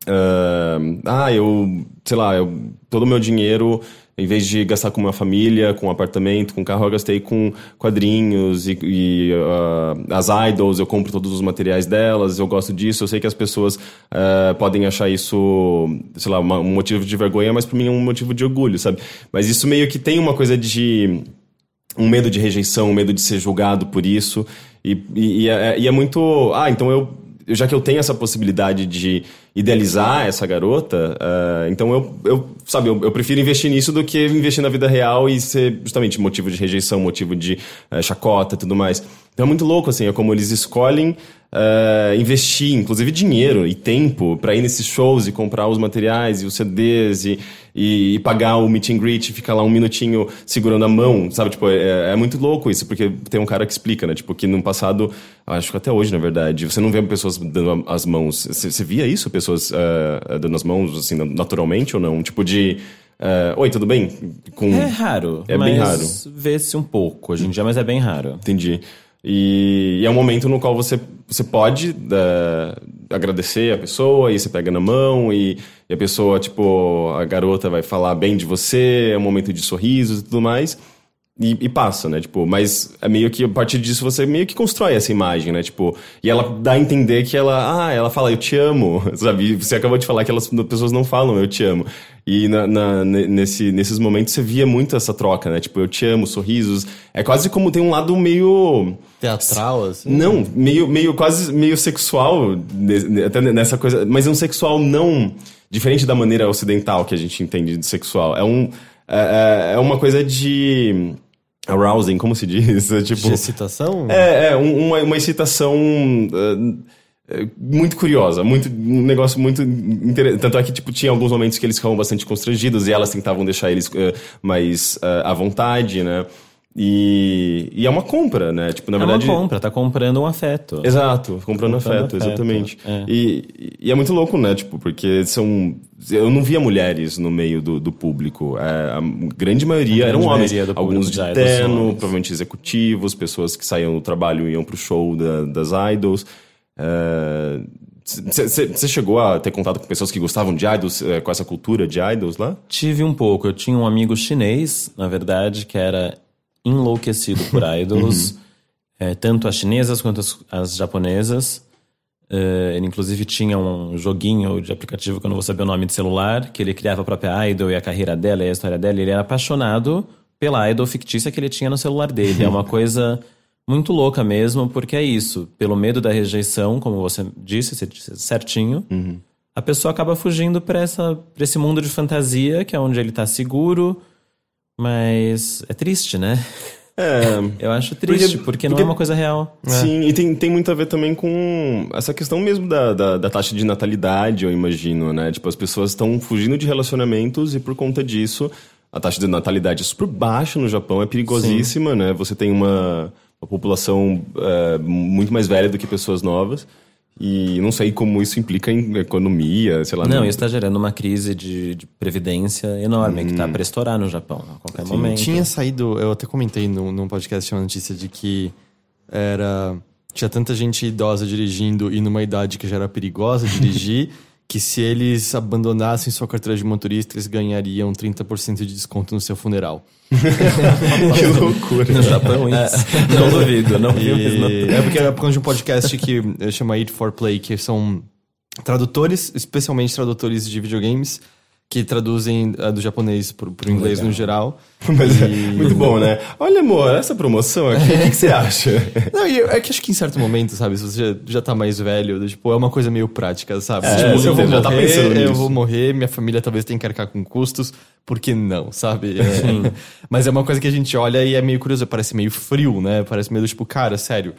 ah, ah, eu, sei lá, eu, todo o meu dinheiro, em vez de gastar com uma família, com um apartamento, com carro, eu gastei com quadrinhos e, e, ah, as idols, eu compro todos os materiais delas, eu gosto disso, eu sei que as pessoas ah, podem achar isso, sei lá, um motivo de vergonha, mas pra mim é um motivo de orgulho, sabe? Mas isso meio que tem uma coisa de um medo de rejeição, um medo de ser julgado por isso. E, e, e é, e é muito. Ah, então eu. Já que eu tenho essa possibilidade de idealizar essa garota, ah, então eu, eu sabe, eu, eu prefiro investir nisso do que investir na vida real e ser justamente motivo de rejeição, motivo de eh, chacota e tudo mais. Então é muito louco, assim, é como eles escolhem ah, investir, inclusive dinheiro e tempo, para ir nesses shows e comprar os materiais e os CDs e, e, e pagar o meet and greet, e ficar lá um minutinho segurando a mão, sabe? Tipo, é, é muito louco isso, porque tem um cara que explica, né? Tipo, que no passado, acho que até hoje, na verdade, você não vê pessoas dando as mãos. Você, via isso? Pessoas ah, dando as mãos, assim, naturalmente ou não? Tipo de. ah, Oi, tudo bem? Com... É raro. É bem raro. Vê-se um pouco hoje em dia, mas é bem raro. Entendi. E, e é um momento no qual você, você pode eh, agradecer a pessoa, e você pega na mão, e, e a pessoa, tipo, a garota vai falar bem de você, é um momento de sorrisos e tudo mais. E, e passa, né? Tipo, mas é meio que a partir disso você meio que constrói essa imagem, né? Tipo, e ela dá a entender que ela, ah, ela fala, eu te amo, sabe? E você acabou de falar que elas, as pessoas não falam, eu te amo. E na, na- ne- nesse, nesses momentos você via muito essa troca, né? Tipo, eu te amo, sorrisos. É quase como tem um lado meio. teatral, assim. Não, meio, meio quase meio sexual, até nessa coisa, mas é um sexual não diferente da maneira ocidental que a gente entende de sexual. É um é, é- é uma coisa de arousing, como se diz? É, tipo, De excitação? é, é um- uma, uma excitação uh, muito curiosa, muito, um negócio muito interessante. Tanto é que tipo, tinha alguns momentos que eles ficavam bastante constrangidos e elas tentavam deixar eles uh, mais uh, à vontade, né? E, e é uma compra, né? Tipo, na é verdade. uma compra, tá comprando um afeto. Exato, comprando, Comprando afeto, afeto, exatamente. é. E, e é muito louco, né? Tipo, porque são. Eu não via mulheres no meio do, do público. É, a grande maioria A eram grande homens. maioria Alguns de são terno, provavelmente executivos, pessoas que saíam do trabalho e iam pro show da- das idols. Você chegou a ter contato com pessoas que gostavam de idols, eh, com essa cultura de idols lá? Tive um pouco. Eu tinha um amigo chinês, na verdade, que era enlouquecido por idols, eh, tanto as chinesas quanto as, as japonesas. Eh, ele, inclusive, tinha um joguinho de aplicativo que eu não vou saber o nome de celular, que ele criava a própria idol e a carreira dela e a história dela. Ele era apaixonado pela idol fictícia que ele tinha no celular dele. É uma coisa muito louca mesmo, porque é isso. Pelo medo da rejeição, como você disse, você disse certinho, a pessoa acaba fugindo para esse mundo de fantasia, que é onde ele tá seguro, Mas é triste, né? É. Eu acho triste, Porque- porque, não porque- é uma coisa real. Sim, e tem, tem muito a ver também com essa questão mesmo da, da, da taxa de natalidade, eu imagino, né? Tipo, as pessoas estão fugindo de relacionamentos e por conta disso a taxa de natalidade é super baixa no Japão, é perigosíssima, né? Você tem uma, uma população é, muito mais velha do que pessoas novas. E não sei como isso implica em economia, sei lá. Não, no- isso está gerando uma crise de, de previdência enorme, que tá para estourar no Japão a qualquer momento. Tinha saído, eu até comentei num, num podcast uma notícia de que era. Tinha tanta gente idosa dirigindo e numa idade que já era perigosa dirigir, que se eles abandonassem sua carteira de motorista, eles ganhariam 30% de desconto no seu funeral. que loucura. No Japão, isso. Não duvido, não não E é porque é por causa de um podcast que eh, chama Eat for Play, que são tradutores, especialmente tradutores de videogames, que traduzem do japonês pro, pro inglês no geral. Mas é E- muito bom, né? Olha, amor, essa promoção aqui, o que, que você acha? Não, e é que acho que em certo momento, sabe, se você já, já tá mais velho, tipo, é uma coisa meio prática, sabe? É, tipo, eu vou já tá morrer, pensando eu nisso. vou morrer, minha família talvez tenha que arcar com custos, por que não, sabe? É, mas é uma coisa que a gente olha e é meio curioso, parece meio frio, né? Parece meio tipo, cara, sério,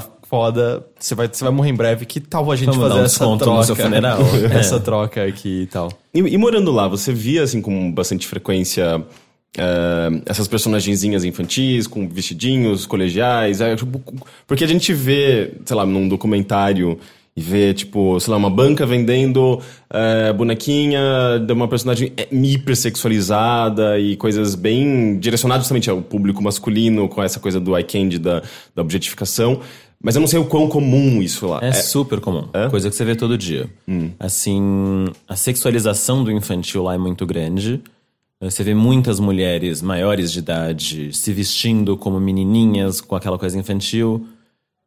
tá foda, você vai, você vai morrer em breve, que tal a gente Vamos fazer um essa troca? no seu funeral. essa É. troca aqui e tal. E, e morando lá, você via, assim, com bastante frequência eh, essas personagenzinhas infantis, com vestidinhos colegiais? é, tipo, porque a gente vê, sei lá, num documentário e vê, tipo, sei lá, uma banca vendendo eh, bonequinha de uma personagem hipersexualizada e coisas bem direcionadas justamente ao público masculino, com essa coisa do eye candy, da, da objetificação. Mas eu não sei o quão comum isso lá É, super comum. Coisa que você vê todo dia. Assim, a sexualização do infantil lá é muito grande. Você vê muitas mulheres maiores de idade se vestindo como menininhas, com aquela coisa infantil.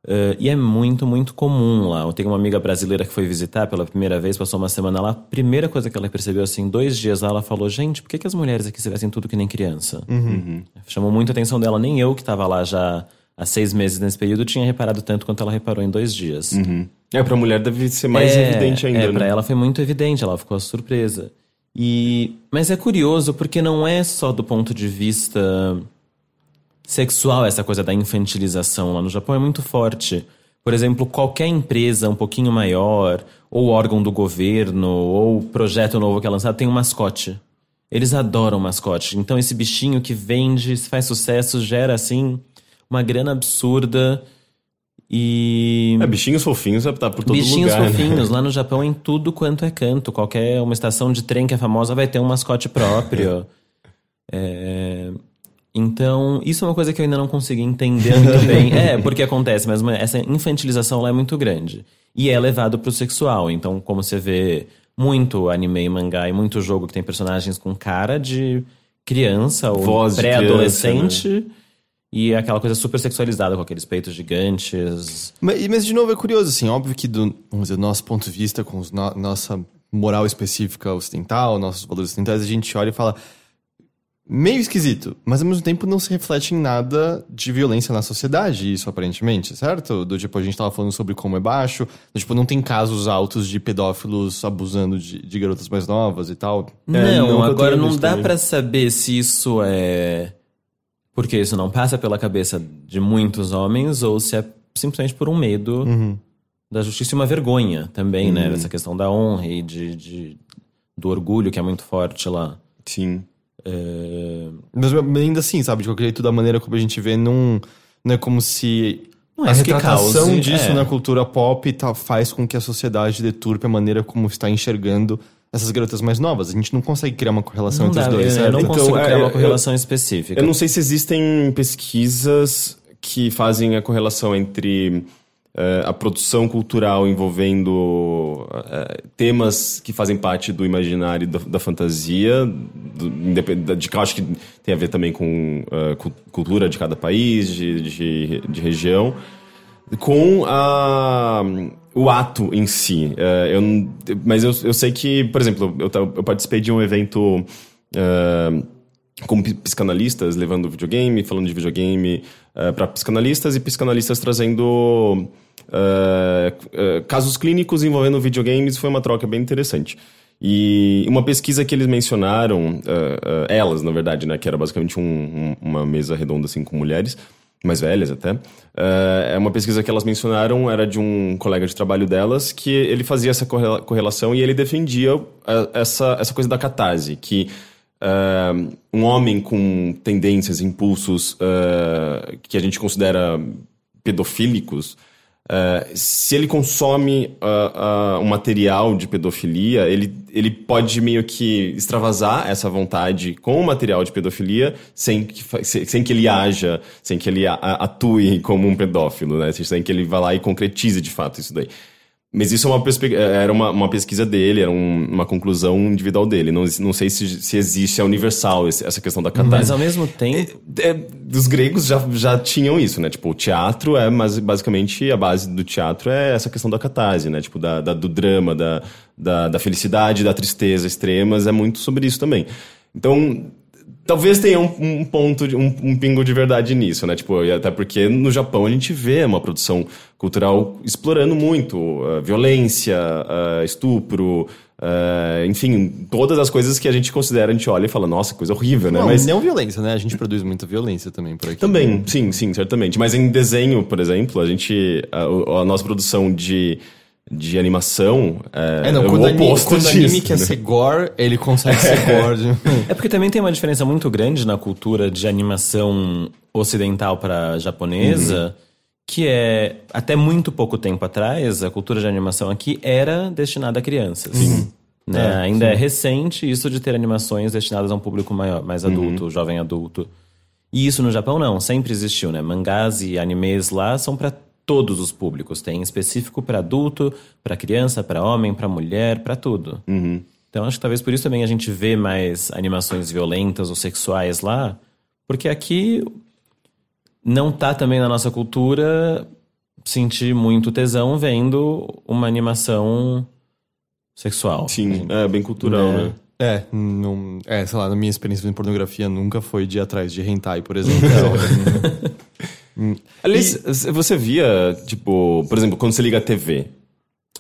Eh, e é muito, muito comum lá. Eu tenho uma amiga brasileira que foi visitar pela primeira vez, passou uma semana lá. A primeira coisa que ela percebeu, assim, dois dias lá, ela falou: Gente, por que, que as mulheres aqui se vestem tudo que nem criança? Chamou muito a atenção dela. Nem eu, que estava lá já há seis meses nesse período, tinha reparado tanto quanto ela reparou em dois dias. É, pra mulher deve ser mais É, evidente ainda, É, né? pra ela foi muito evidente, ela ficou surpresa. E, mas é curioso porque não é só do ponto de vista sexual essa coisa da infantilização lá no Japão é muito forte. Por exemplo, qualquer empresa um pouquinho maior, ou órgão do governo, ou projeto novo que é lançado, tem um mascote. Eles adoram mascote. Então esse bichinho que vende, faz sucesso, gera assim uma grana absurda. E É, bichinhos fofinhos tá por todo Bichinhos lugar, né? fofinhos, lá no Japão em tudo quanto é canto. Qualquer uma estação de trem que é famosa vai ter um mascote próprio. É, Então, isso é uma coisa que eu ainda não consegui entender muito bem. É, porque acontece, mas essa infantilização lá é muito grande. E é levado pro sexual. Então, como você vê muito anime e mangá e muito jogo que tem personagens com cara de criança ou pré-adolescente. E é aquela coisa super sexualizada, com aqueles peitos gigantes. Mas, mas, de novo, é curioso, assim, óbvio que do, vamos dizer, do nosso ponto de vista, com os no- nossa moral específica ocidental, nossos valores ocidentais, a gente olha e fala, meio esquisito, mas ao mesmo tempo não se reflete em nada de violência na sociedade, isso aparentemente, certo? Do tipo, a gente tava falando sobre como é baixo, do, tipo, não tem casos altos de pedófilos abusando de, de garotas mais novas e tal. É, não, não que eu agora não dá pra saber se isso é porque isso não passa pela cabeça de muitos homens ou se é simplesmente por um medo da justiça e uma vergonha também, né? Essa questão da honra e de, de- do orgulho que é muito forte lá. Sim. É, Mas ainda assim, sabe, de qualquer jeito, da maneira como a gente vê, não, não é como se Não é a retratação cause- disso é. na cultura pop tá, faz com que a sociedade deturpe a maneira como está enxergando essas garotas mais novas. A gente não consegue criar uma correlação não entre dá, os dois, eu, eu certo? não Então, consigo é, criar uma eu- correlação específica. Eu não sei se existem pesquisas que fazem a correlação entre eh, a produção cultural envolvendo eh, temas que fazem parte do imaginário da, da fantasia, do, de que eu acho que tem a ver também com cu- cultura de cada país, de, de, de região, com a, o ato em si. Eh, eu mas eu, eu sei que, por exemplo, eu, eu participei de um evento. eh, como pi- psicanalistas levando videogame, falando de videogame para psicanalistas e psicanalistas trazendo eh, eh, casos clínicos envolvendo videogames. Foi uma troca bem interessante. E uma pesquisa que eles mencionaram, uh, uh, elas, na verdade, né, que era basicamente um, um, uma mesa redonda assim com mulheres, mais velhas até, uh, é uma pesquisa que elas mencionaram, era de um colega de trabalho delas, que ele fazia essa correlação e ele defendia essa, essa coisa da catarse, que um homem com tendências, impulsos que a gente considera pedofílicos, Uh, se ele consome uh, uh, um material de pedofilia, ele, ele pode meio que extravasar essa vontade com o material de pedofilia sem que, sem que ele haja, sem que ele atue como um pedófilo, né? Sem que ele vá lá e concretize de fato isso daí. Mas isso é uma é, era uma, uma pesquisa dele, era um, uma conclusão individual dele. Não, não sei se, se existe, é universal essa questão da catarse. Mas ao mesmo tempo. É, é, os gregos já, já tinham isso, né? Tipo, o teatro é, mas basicamente a base do teatro é essa questão da catarse, né? Tipo, da, da do drama, da, da, da felicidade, da tristeza extremas, é muito sobre isso também. Então, Talvez tenha um, um ponto, um, um, pingo de verdade nisso, né? Tipo, até porque no Japão a gente vê uma produção cultural explorando muito uh, violência, uh, estupro, uh, enfim, todas as coisas que a gente considera, a gente olha e fala, nossa, coisa horrível, né? Não, Mas não violência, né? A gente produz muita violência também por aqui. Também, sim, sim, certamente. Mas em desenho, por exemplo, a gente, a, a nossa produção de de animação é, é não, quando o oposto anime, quando disso, anime quer né? ser gore, ele consegue ser gore. é porque também tem uma diferença muito grande na cultura de animação ocidental para japonesa, uhum. que é até muito pouco tempo atrás a cultura de animação aqui era destinada a crianças. Sim. Né? É, Ainda sim. é recente isso de ter animações destinadas a um público maior, mais uhum. adulto, uhum. jovem adulto. E isso no Japão não, sempre existiu, né? Mangás e animes lá são para todos os públicos. Tem específico para adulto, para criança, para homem, para mulher, para tudo. Uhum. Então acho que talvez por isso também a gente vê mais animações violentas ou sexuais lá, porque aqui não tá também na nossa cultura sentir muito tesão vendo uma animação sexual. Sim, é bem cultural, é. né? É, não, é, sei lá, na minha experiência de pornografia nunca foi de ir atrás de hentai, por exemplo. Aliás, e... você via, tipo, por exemplo, quando você liga a TV,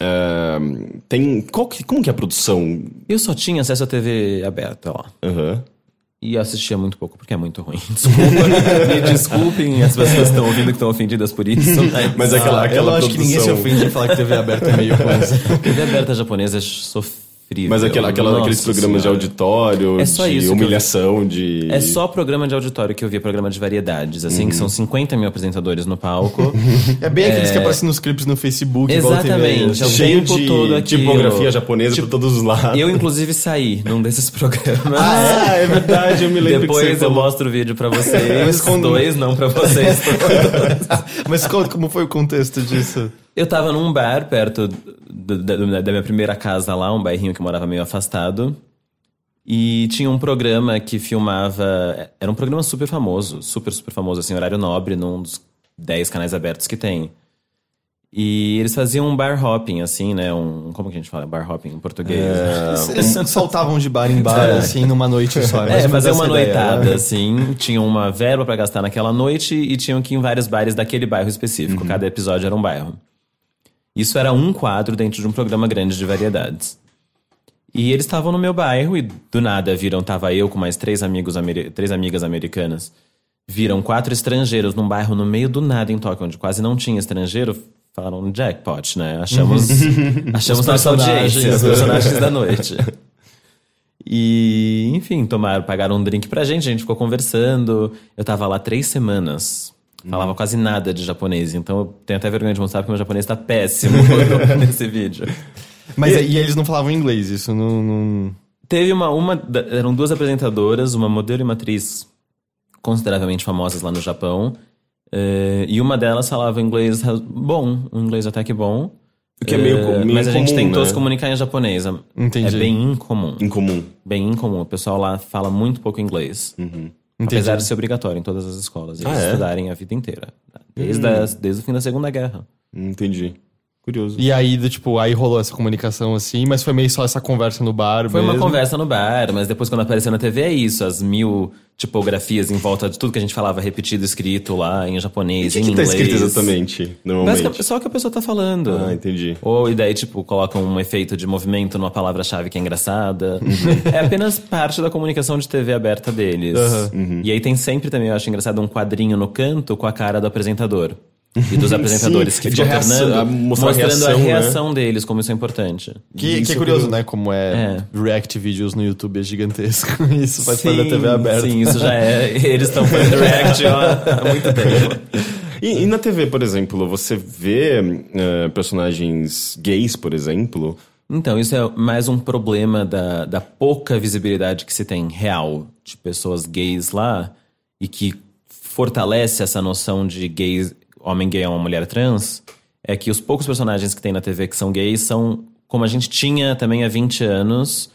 uh, tem. Qual que, como que é a produção? Eu só tinha acesso à TV aberta lá. Uhum. E assistia muito pouco, porque é muito ruim. Desculpa, me desculpem as pessoas que estão ouvindo que estão ofendidas por isso. Mas, mas aquela, aquela eu acho que ninguém se ofende de falar que TV aberta é meio ruim. TV aberta japonesa é sofrida mas aquela, aquela, aqueles programas senhora. de auditório, é só de isso humilhação, de. É só programa de auditório que eu via, programa de variedades, assim, uhum. que são 50 mil apresentadores no palco. é bem aqueles é... que aparecem nos clipes no Facebook, Exatamente. É o Cheio de todo tipografia japonesa tipo, por todos os lados. Eu, inclusive, saí num desses programas. Ah, é, é verdade, eu me lembro Depois eu mostro o vídeo pra vocês. Mas quando... Dois, não pra vocês. Mas conta como foi o contexto disso. Eu tava num bar perto do, da, da minha primeira casa lá, um bairrinho que eu morava meio afastado. E tinha um programa que filmava. Era um programa super famoso, super, super famoso, assim, horário nobre, num dos 10 canais abertos que tem. E eles faziam um bar hopping, assim, né? Um. Como que a gente fala? Bar hopping em português? É, eles saltavam de bar em bar, é. assim, numa noite só. É, é fazer uma noitada, ideia, né? assim. Tinham uma verba para gastar naquela noite e tinham que ir em vários bares daquele bairro específico. Uhum. Cada episódio era um bairro. Isso era um quadro dentro de um programa grande de variedades. E eles estavam no meu bairro e do nada viram, tava eu com mais três amigos, três amigas americanas. Viram quatro estrangeiros num bairro no meio do nada em Tóquio, onde quase não tinha estrangeiro. Falaram jackpot, né? Achamos, achamos nossa audiência, os personagens da noite. E, enfim, tomaram, pagaram um drink pra gente, a gente ficou conversando. Eu tava lá três semanas. Falava quase nada de japonês, então eu tenho até vergonha de mostrar porque meu japonês tá péssimo nesse vídeo. Mas e, e, eles não falavam inglês, isso não. não... Teve uma, uma. Eram duas apresentadoras, uma modelo e uma atriz consideravelmente famosas lá no Japão. Uh, e uma delas falava inglês bom, um inglês até que bom. O que é meio, uh, meio Mas a gente tentou né? se comunicar em japonês. Entendi. É bem incomum. Incomum. Bem incomum. O pessoal lá fala muito pouco inglês. Uhum. Entendi. Apesar de ser obrigatório em todas as escolas. Eles ah, é? estudarem a vida inteira. Desde, hum. a, desde o fim da Segunda Guerra. Entendi. Curioso. E aí, do, tipo, aí rolou essa comunicação assim, mas foi meio só essa conversa no bar Foi uma mesmo. conversa no bar, mas depois quando apareceu na TV é isso, as mil tipografias em volta de tudo que a gente falava repetido, escrito lá em japonês, O em que, que tá inglês. escrito exatamente, normalmente? Basicamente, só o que a pessoa tá falando. Ah, entendi. Ou e daí, tipo, colocam um efeito de movimento numa palavra-chave que é engraçada. é apenas parte da comunicação de TV aberta deles. Uhum. E aí tem sempre também, eu acho engraçado, um quadrinho no canto com a cara do apresentador. E dos apresentadores Sim, que de ficam reação- alternando, a- mostrar a mostrando a reação, né? reação deles, como isso é importante. Que, que é é curioso, né? Como é, react videos no YouTube é gigantesco. Isso faz parte da Sim, TV aberta. Sim, isso já é. Eles estão fazendo react há há muito tempo. E, e na TV, por exemplo, você vê eh, personagens gays, por exemplo? Então, isso é mais um problema da, da pouca visibilidade que se tem real de pessoas gays lá e que fortalece essa noção de gays, homem gay é uma mulher trans, é que os poucos personagens que tem na TV que são gays são como a gente tinha também há 20 anos,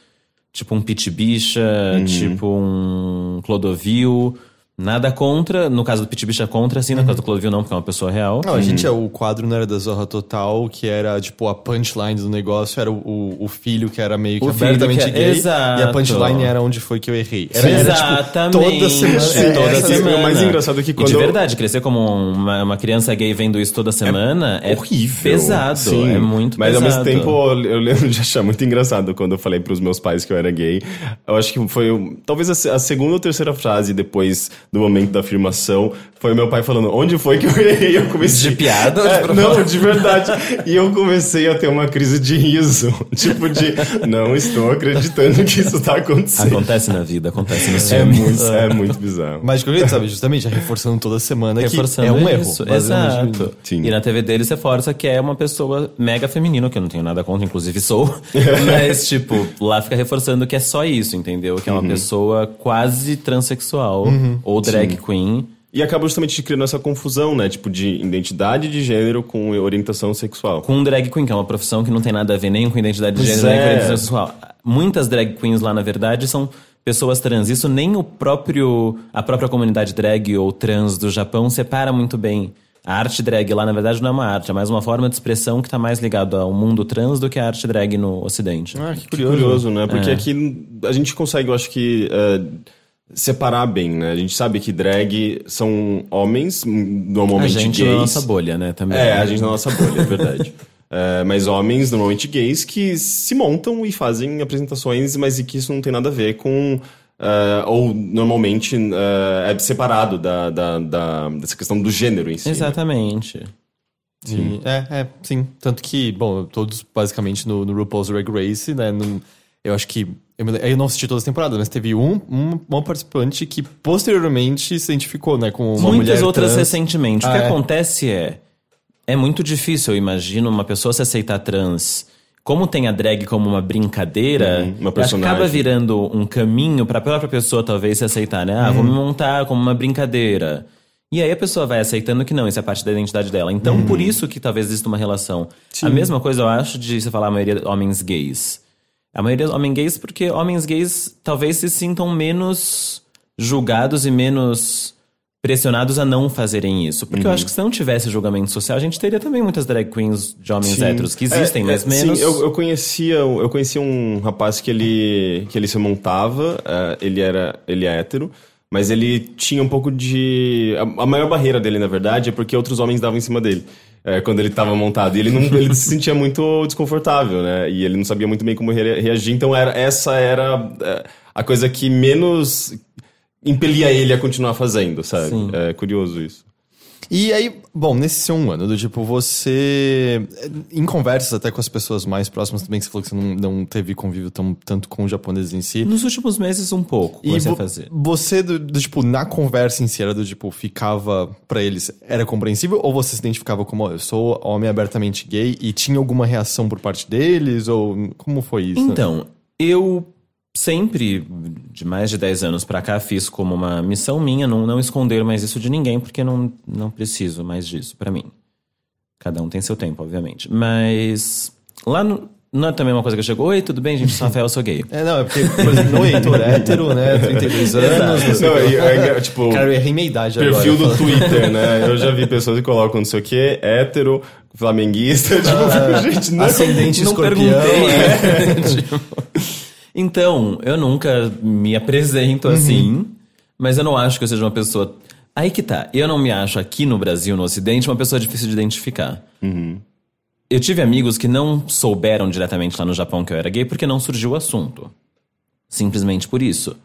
tipo um Pit Bicha, tipo um Clodovil. Nada contra, no caso do Pit Bicha contra, assim, no caso do Clodovil não, porque é uma pessoa real. Não, a gente é o quadro não era da Zorra Total, que era tipo a punchline do negócio, era o, o, o filho que era meio que O abertamente que é- gay. Exato. E a punchline era onde foi que eu errei. Era, era, tipo, Exatamente. toda semana. Sim, é, toda essa- semana. o mais engraçado é que E quando de eu- verdade, crescer como uma, uma criança gay vendo isso toda semana é, horrível. pesado. Sim, é muito Mas pesado. ao mesmo tempo, eu lembro de achar muito engraçado quando eu falei pros meus pais que eu era gay. Eu acho que foi talvez a, a segunda ou terceira frase depois do momento da afirmação foi meu pai falando: Onde foi que eu errei? Eu comecei. De piada de É, propósito? Não, de verdade. E eu comecei a ter uma crise de riso. Tipo de, não estou acreditando que isso tá acontecendo. Acontece na vida, acontece nos É filmes. muito, é muito bizarro. Mas de qualquer jeito, sabe, justamente, reforçando toda semana Reforçando que é um erro. isso. basicamente. Exato. Sim. E na TV dele você força que é uma pessoa mega feminina, que eu não tenho nada contra, inclusive sou. Mas, tipo, lá fica reforçando que é só isso, entendeu? Que é uma pessoa quase transexual ou drag queen. E acaba justamente criando essa confusão, né? Tipo, de identidade de gênero com orientação sexual. com drag queen, que é uma profissão que não tem nada a ver nem com identidade de gênero, nem com é. identidade sexual. Muitas drag queens lá, na verdade, são pessoas trans. Isso nem o próprio a própria comunidade drag ou trans do Japão separa muito bem. A arte drag lá, na verdade, não é uma arte, é mais uma forma de expressão que está mais ligada ao mundo trans do que a arte drag no ocidente. Ah, que Que curioso. curioso, né? Porque É. aqui a gente consegue, eu acho que, eh, separar bem, né? A gente sabe que drag são homens, m- a normalmente gente gays. na nossa bolha, né? Também. É, a gente na nossa bolha, é verdade. É, mas homens, normalmente gays, que se montam e fazem apresentações, mas e que isso não tem nada a ver com. eh, ou normalmente eh, é separado da, da, da- dessa questão do gênero em si. né? Exatamente. Sim. É, é, sim. Tanto que, bom, todos basicamente no, no RuPaul's Drag Race, né? não- eu acho que. Eu, me- eu não assisti todas as temporadas, mas teve um, um, uma participante que posteriormente se identificou, né? Com uma Muitas mulher outras trans. recentemente. o Ah, que é? acontece é. É muito difícil, eu imagino, uma pessoa se aceitar trans. Como tem a drag como uma brincadeira, Uhum, uma acaba virando um caminho pra própria pessoa talvez se aceitar, né? Ah, vou me Uhum. montar como uma brincadeira. E aí a pessoa vai aceitando que não, isso é parte da identidade dela. Então, Uhum. por isso que talvez exista uma relação. A mesma coisa eu acho de você falar a maioria de homens gays. A maioria dos homens gays, porque homens gays talvez se sintam menos julgados e menos pressionados a não fazerem isso. Porque eu Uhum. acho que se não tivesse julgamento social, a gente teria também muitas drag queens de homens Sim. héteros que existem, É, mas é, menos. Sim, eu, eu conhecia, eu conhecia um rapaz que ele, que ele se montava, eh, ele era ele é hétero, mas ele tinha um pouco de. A, a maior barreira dele, na verdade, é porque outros homens davam em cima dele. Eh, quando ele estava montado. E ele, não, ele se sentia muito desconfortável, né? E ele não sabia muito bem como rea- reagir. Então, era, essa era eh, a coisa que menos impelia ele a continuar fazendo, sabe? Sim. É curioso isso. E aí, bom, nesse seu um ano, do tipo, você. Em conversas até com as pessoas mais próximas também, que você falou que você não, não teve convívio tão, tanto com os japoneses em si. Nos últimos meses, um pouco, E vo- fazer. você, do, do, tipo, na conversa em si, era do tipo, ficava pra eles, era compreensível? Ou você se identificava como, "Ó, eu sou homem abertamente gay e tinha alguma reação por parte deles? Ou como foi isso? Então, eu sempre, de mais de 10 anos pra cá, fiz como uma missão minha não, não esconder mais isso de ninguém, porque não, não preciso mais disso pra mim. Cada um tem seu tempo, obviamente. Mas lá no, não é também uma coisa que eu chego, oi, tudo bem, gente, sou Rafael, eu sou gay. É, não, é porque, por exemplo, no Heitor hétero, né? 32 anos. Não, e- é, tipo, Cara, eu errei minha idade perfil agora. do Twitter, né? Eu já vi pessoas que colocam não sei o que, hétero, flamenguista, tipo, Ah, gente, não. Ascendente não escorpião. perguntei. é. Tipo, então, eu nunca me apresento Uhum. assim, mas eu não acho que eu seja uma pessoa. Aí que tá. Eu não me acho aqui no Brasil, no Ocidente, uma pessoa difícil de identificar. Eu tive amigos que não souberam diretamente lá no Japão que eu era gay porque não surgiu o assunto. Simplesmente por isso.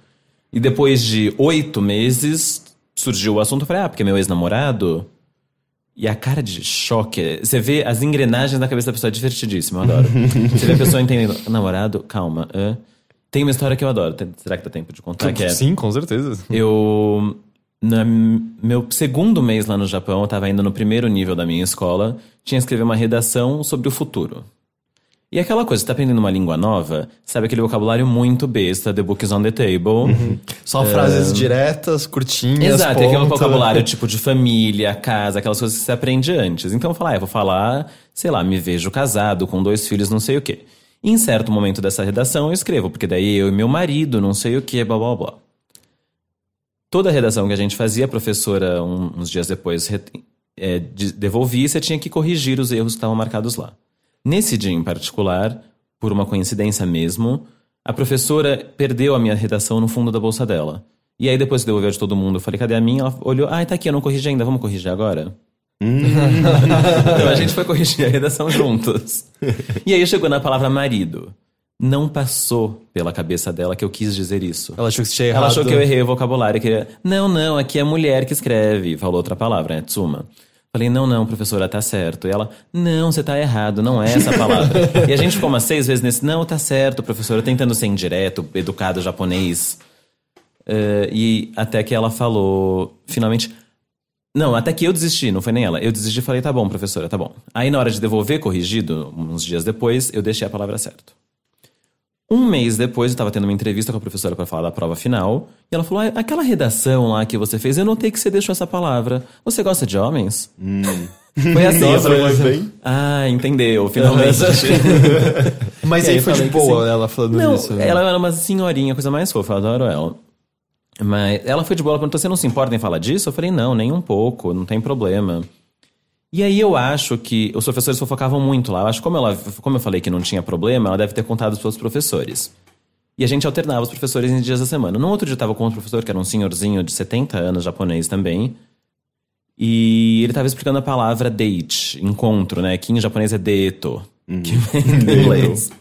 E depois de oito meses, surgiu o assunto. Eu falei, ah, porque meu ex-namorado. E a cara de choque. Você vê as engrenagens na cabeça da pessoa, é divertidíssimo, eu adoro. Você vê a pessoa entendendo. Namorado, calma. hã? Tem uma história que eu adoro. Tem- Será que dá tempo de contar? Que é, Sim, com certeza. eu. No meu segundo mês lá no Japão, eu tava ainda no primeiro nível da minha escola, tinha que escrever uma redação sobre o futuro. E aquela coisa, você tá aprendendo uma língua nova, sabe aquele vocabulário muito besta, the book is on the table. Só frases diretas, curtinhas, Exato, e aquele ponta. vocabulário tipo de família, casa, aquelas coisas que você aprende antes. Então eu falar, ah, eu vou falar, sei lá, me vejo casado com dois filhos, não sei o quê. Em certo momento dessa redação eu escrevo, porque daí eu e meu marido, não sei o quê, blá blá blá. Toda a redação que a gente fazia, a professora, um- uns dias depois, é, de- devolvia e você tinha que corrigir os erros que estavam marcados lá. Nesse dia em particular, por uma coincidência mesmo, a professora perdeu a minha redação no fundo da bolsa dela. E aí, depois que devolveu de todo mundo, eu falei, cadê a minha? Ela olhou, ah, tá aqui, eu não corrigi ainda, vamos corrigir agora? Então a gente foi corrigir a redação juntos. E aí chegou na palavra marido. Não passou pela cabeça dela que eu quis dizer isso. Ela achou que você tinha errado. Ela achou que eu errei o vocabulário. Queria... Não, não, aqui é mulher que escreve. Falou outra palavra, né? Tsuma. Falei, não, não, professora, tá certo. E ela, não, você tá errado, não é essa palavra. e a gente ficou umas seis vezes nesse, não, tá certo, professora, tentando ser indireto, educado japonês. Eh, e até que ela falou, finalmente. Não, até que eu desisti, não foi nem ela. Eu desisti e falei, tá bom, professora, tá bom. Aí na hora de devolver corrigido, uns dias depois, eu deixei a palavra certa. Um mês depois, eu estava tendo uma entrevista com a professora para falar da prova final. E ela falou: ah, aquela redação lá que você fez, eu notei que você deixou essa palavra. Você gosta de homens? Foi assim, eu Nossa, falei, mas bem. Ah, entendeu, finalmente. Mas aí aí foi de falei boa ela falando Não, isso. né? ela era uma senhorinha, coisa mais fofa, eu adoro ela. Mas ela foi de boa, ela perguntou: você não se importa em falar disso? Eu falei: não, nem um pouco, não tem problema. E aí eu acho que os professores fofocavam muito lá. Eu acho que como, ela, como eu falei que não tinha problema, ela deve ter contado para os professores. E a gente alternava os professores em dias da semana. No outro dia eu tava com outro professor, que era um senhorzinho de 70 anos, japonês também. E ele tava explicando a palavra date, encontro, né? Que em japonês é deto, que vem do inglês.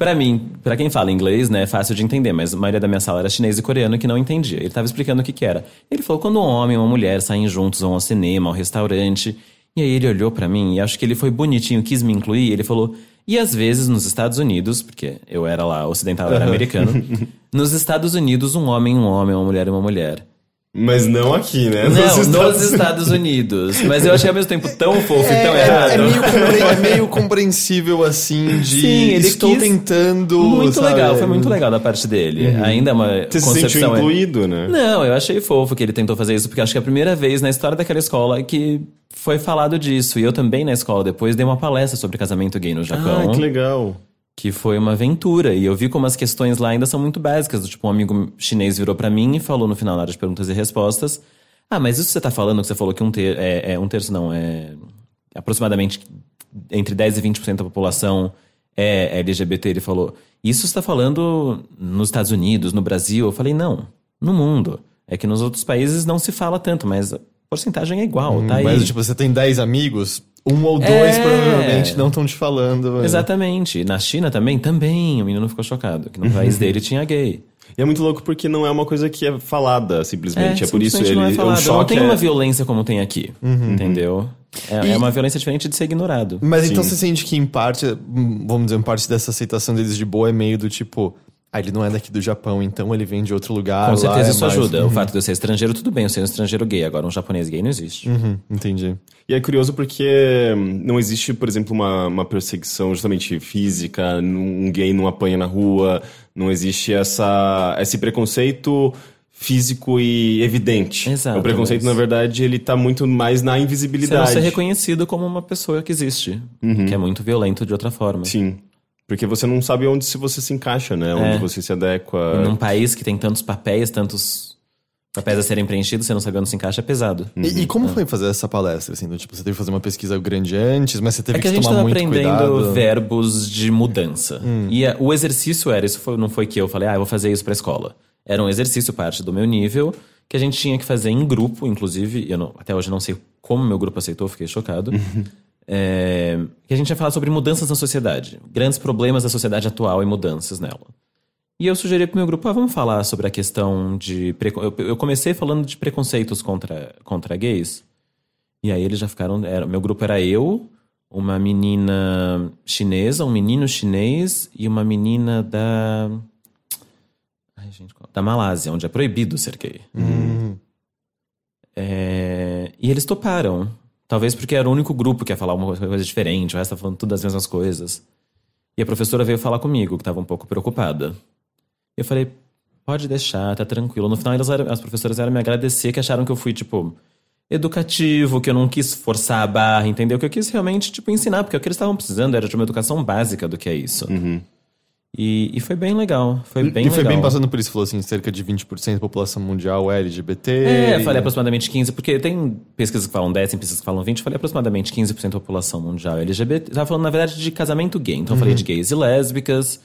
Pra mim, pra quem fala inglês, né, é fácil de entender, mas a maioria da minha sala era chinês e coreano que não entendia. Ele tava explicando o que que era. Ele falou quando um homem e uma mulher saem juntos, vão ao cinema, ao restaurante. E aí ele olhou pra mim e acho que ele foi bonitinho, quis me incluir. Ele falou: "E às vezes nos Estados Unidos, porque eu era lá ocidental, eu era americano, nos Estados Unidos um homem, um homem, uma mulher, uma mulher. Mas não aqui, né? Não, Nos nos Estados Unidos. Mas eu achei ao mesmo tempo tão fofo e tão é, errado. é meio é meio compreensível assim de Sim, ele estou quis- tentando. Muito sabe? legal, foi muito legal da parte dele. Ainda é uma Você se concepção... sentiu incluído, né? Não, eu achei fofo que ele tentou fazer isso, porque acho que é a primeira vez na história daquela escola que foi falado disso. E eu também na escola depois dei uma palestra sobre casamento gay no Japão. Ah, que legal. Que foi uma aventura. E eu vi como as questões lá ainda são muito básicas. Tipo, um amigo chinês virou pra mim e falou no final na área de perguntas e respostas: Ah, mas isso que você tá falando, que você falou que um, ter é, é um terço, não, é aproximadamente entre 10 e 20% da população é LGBT. Ele falou: Isso você tá falando nos Estados Unidos, no Brasil? Eu falei: Não, no mundo. É que nos outros países não se fala tanto, mas a porcentagem é igual, tá aí. Mas tipo, você tem 10 amigos, um ou dois É. provavelmente não estão te falando. Exatamente. Na China também? Também. O menino ficou chocado. Que no país dele tinha gay. E é muito louco porque não é uma coisa que é falada, simplesmente. É, por isso ele não é é um choque. Não tem é- uma violência como tem aqui. Entendeu? É, E- é uma violência diferente de ser ignorado. Mas então Sim. você sente que em parte, hum, vamos dizer, em parte dessa aceitação deles de boa é meio do tipo, ah, ele não é daqui do Japão, então ele vem de outro lugar. Com lá certeza é isso mais- ajuda. O fato de eu ser estrangeiro, tudo bem, eu ser um estrangeiro gay. Agora, um japonês gay não existe. Uhum, entendi. E é curioso porque não existe, por exemplo, uma, uma perseguição justamente física, um gay não apanha na rua, não existe essa, esse preconceito físico e evidente. Exato, o preconceito, mas- na verdade, ele tá muito mais na Você não invisibilidade. ser reconhecido como uma pessoa que existe. Que é muito violento de outra forma. Sim. Porque você não sabe onde se você se encaixa, né? Onde É. você se adequa. Num país que tem tantos papéis, tantos papéis a serem preenchidos, você não sabe onde se encaixa, é pesado. E, e como foi fazer essa palestra? Assim, do tipo, você teve que fazer uma pesquisa grande antes, mas você teve É que a que gente tomar estava muito aprendendo cuidado. verbos de mudança. E a- o exercício era, isso foi- não foi que eu falei, ah, eu vou fazer isso pra escola. Era um exercício, parte do meu nível, que a gente tinha que fazer em grupo, inclusive. Eu não- até hoje não sei como meu grupo aceitou, fiquei chocado. É, que a gente ia falar sobre mudanças na sociedade. Grandes problemas da sociedade atual e mudanças nela. E eu sugeri pro meu grupo, ah, vamos falar sobre a questão de... Eu, eu comecei falando de preconceitos contra, contra gays. E aí eles já ficaram. Era, meu grupo era eu, uma menina chinesa, um menino chinês e uma menina da. Ai, gente, da Malásia, onde é proibido ser gay. É, e eles toparam. Talvez porque era o único grupo que ia falar uma coisa diferente, o resto tava falando tudo as mesmas coisas. E a professora veio falar comigo, que estava um pouco preocupada. Eu falei, pode deixar, tá tranquilo. No final, elas eram- as professoras eram me agradecer, que acharam que eu fui, tipo, educativo, que eu não quis forçar a barra, entendeu? Que eu quis realmente, tipo, ensinar, porque o que eles estavam precisando era de uma educação básica do que é isso. E, e foi bem legal. Foi bem e foi legal. bem passando por isso, falou assim, cerca de 20% da população mundial é LGBT. É, eu falei aproximadamente 15%, porque tem pesquisas que falam 10, tem pesquisas que falam 20, eu falei aproximadamente 15% da população mundial é LGBT. Eu tava falando, na verdade, de casamento gay. Então eu falei de gays e lésbicas.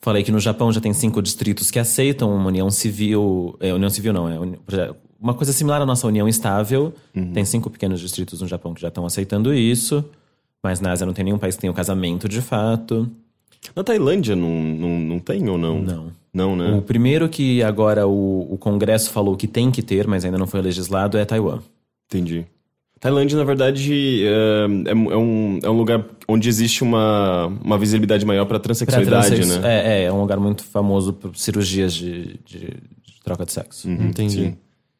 Falei que no Japão já tem cinco distritos que aceitam uma união civil. É, união civil não, é uma coisa similar à nossa união estável. Tem cinco pequenos distritos no Japão que já estão aceitando isso. Mas na Ásia não tem nenhum país que tenha o casamento de fato. Na Tailândia não, não, não tem ou não? Não. Não, né? O primeiro que agora o, o Congresso falou que tem que ter, mas ainda não foi legislado, é Taiwan. Entendi. Tailândia, na verdade, é, é um- é um, é um lugar onde existe uma, uma visibilidade maior para Pra transexualidade, transsex- né? É, é, é um lugar muito famoso por cirurgias de, de- de troca de sexo. Entendi. Sim.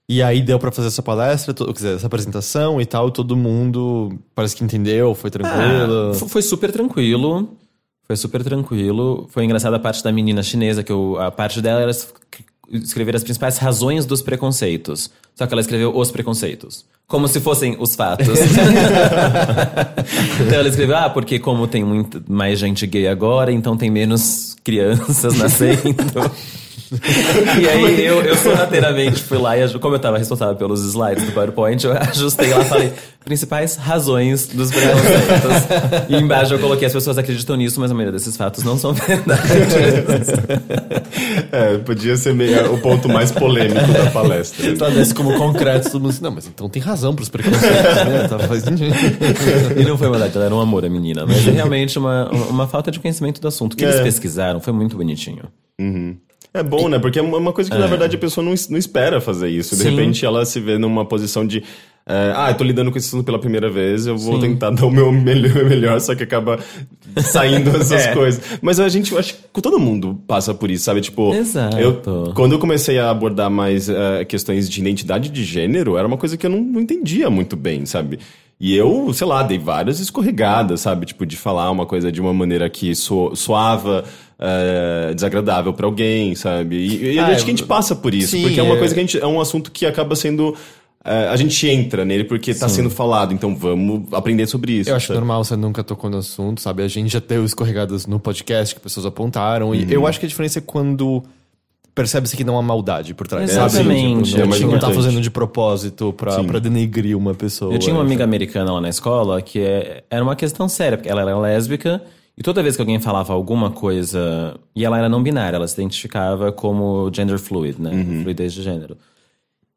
E aí deu pra fazer essa palestra, to- quer dizer, essa apresentação e tal, todo mundo parece que entendeu, foi tranquilo. Ah, f- foi super tranquilo. Foi super tranquilo. Foi engraçada a parte da menina chinesa, que eu- a parte dela era es- escrever as principais razões dos preconceitos. Só que ela escreveu os preconceitos. Como se fossem os fatos. então ela escreveu, ah, porque como tem muito mais gente gay agora, então tem menos crianças nascendo. e aí eu, eu sorrateiramente fui lá e como eu tava responsável pelos slides do PowerPoint, eu ajustei lá e falei principais razões dos preconceitos. e embaixo eu coloquei as pessoas acreditam nisso, mas a maioria desses fatos não são verdade. É, podia ser meio, o ponto mais polêmico da palestra. Desse como concreto, todo mundo assim, não, mas então tem razão pros preconceitos, né? Tá, faz sentido. e não foi verdade, ela era um amor a menina, mas é realmente uma, uma falta de conhecimento do assunto. O que É. eles pesquisaram foi muito bonitinho. É bom, né? Porque é uma coisa que, na verdade, a pessoa não, não espera fazer isso. De Sim. repente, ela se vê numa posição de... é, ah, eu tô lidando com assunto pela primeira vez, eu vou Sim. tentar dar o meu melhor, melhor só que acaba saindo essas É. coisas. Mas a gente, eu acho que todo mundo passa por isso, sabe? Tipo, Exato. eu, quando eu comecei a abordar mais é, questões de identidade de gênero, era uma coisa que eu não, não entendia muito bem, sabe? E eu, sei lá, dei várias escorregadas, sabe? Tipo, de falar uma coisa de uma maneira que so, soava é, desagradável pra alguém, sabe? E, e Ah, eu acho que a gente passa por isso, Sim, porque é uma é- coisa que a gente. É um assunto que acaba sendo. é, a gente entra nele porque tá sendo falado, então vamos aprender sobre isso. Eu acho sabe? normal, você nunca tocou no assunto, sabe? A gente já teve escorregadas no podcast que pessoas apontaram. E eu acho que a diferença é quando percebe-se que não há maldade por trás. sabe? Exatamente. Tipo, É não, mais não tá importante. fazendo de propósito pra denegrir uma pessoa. Eu tinha uma amiga americana lá na escola que é- era uma questão séria, porque ela era lésbica e toda vez que alguém falava alguma coisa. E ela era não binária, ela se identificava como gender fluid, né? Fluidez de gênero.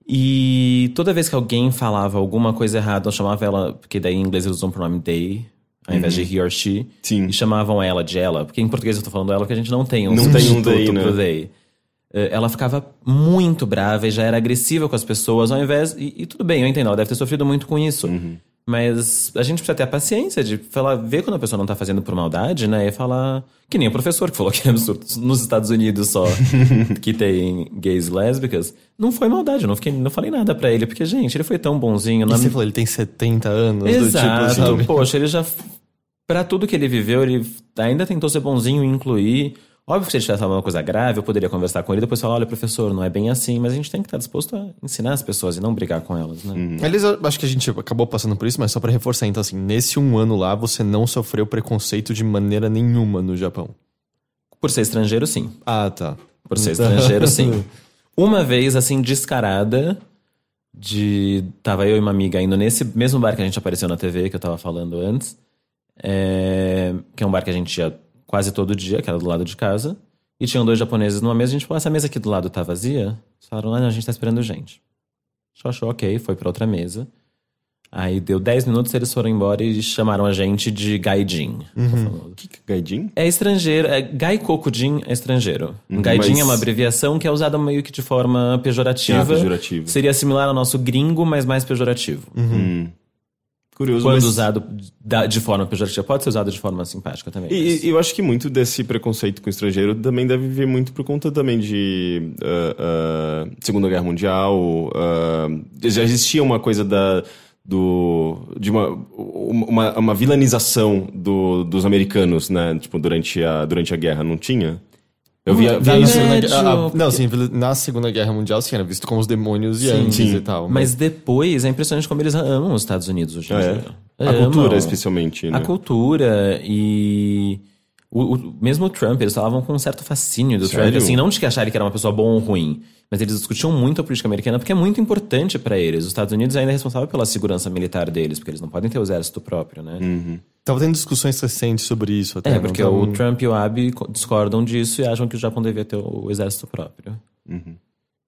E toda vez que alguém falava alguma coisa errada, eu chamava ela, porque daí em inglês eles usam o pronome they, ao invés de he or she. Sim. E chamavam ela de ela, porque em português eu tô falando ela, porque a gente não tem um Não tem um they, né? pro they. Eh, Ela ficava muito brava e já era agressiva com as pessoas, ao invés. E, e tudo bem, eu entendo, ela deve ter sofrido muito com isso. Mas a gente precisa ter a paciência de falar, ver quando a pessoa não tá fazendo por maldade, né? E falar. Que nem o professor que falou que é absurdo nos Estados Unidos só que tem gays e lésbicas. Não foi maldade, eu não, fiquei, não falei nada pra ele, porque, gente, ele foi tão bonzinho. Você falou, ele tem 70 anos, do Exato. tipo, sabe? Poxa, ele já. Pra tudo que ele viveu, ele ainda tentou ser bonzinho e incluir. Óbvio que se ele tivesse falado uma coisa grave, eu poderia conversar com ele e depois falar: olha, professor, não é bem assim, mas a gente tem que estar disposto a ensinar as pessoas e não brigar com elas, né? Aliás, eu acho que a gente acabou passando por isso, mas só pra reforçar, então, assim, nesse um ano lá, você não sofreu preconceito de maneira nenhuma no Japão. Por ser estrangeiro, sim. Ah, tá. Por ser estrangeiro, sim. Uma vez, assim, descarada, de. Tava eu e uma amiga indo nesse mesmo bar que a gente apareceu na TV, que eu tava falando antes. É, Que é um bar que a gente ia quase todo dia, que era do lado de casa. E tinham dois japoneses numa mesa, a gente falou, essa mesa aqui do lado tá vazia? Eles falaram, ah, não, a gente tá esperando gente. Só achou ok, foi pra outra mesa. Aí deu 10 minutos, eles foram embora e chamaram a gente de gaijin. O que que é gaijin? É estrangeiro, é gaikokujin é estrangeiro. gaijin mas- é uma abreviação que é usada meio que de forma pejorativa. Ah, pejorativa. Seria similar ao nosso gringo, mas mais pejorativo. Curioso, Quando mas... usado de forma pejorativa, pode ser usado de forma simpática também. E, mas- eu acho que muito desse preconceito com o estrangeiro também deve vir muito por conta também de ah, ah, Segunda Guerra Mundial. ah, já existia uma coisa da do de uma, uma, uma vilanização do, dos americanos, né? Tipo durante a durante a guerra, não tinha? Eu via, Na, via na isso. segunda, Médio. ah, ah, não, sim, na Segunda Guerra Mundial, sim, era visto como os demônios e antes e tal. Mas depois é impressionante como eles amam os Estados Unidos hoje em é? dia. A cultura, Amam. especialmente, né? A cultura e. O, o- mesmo o Trump, eles falavam com um certo fascínio do Sério? Trump, assim, não de que acharem que era uma pessoa boa ou ruim, mas eles discutiam muito a política americana porque é muito importante pra eles. Os Estados Unidos ainda é responsável pela segurança militar deles, porque eles não podem ter o exército próprio, né? Tava tendo discussões recentes sobre isso até. É, porque o Trump e o Abe co- discordam disso e acham que o Japão devia ter o exército próprio.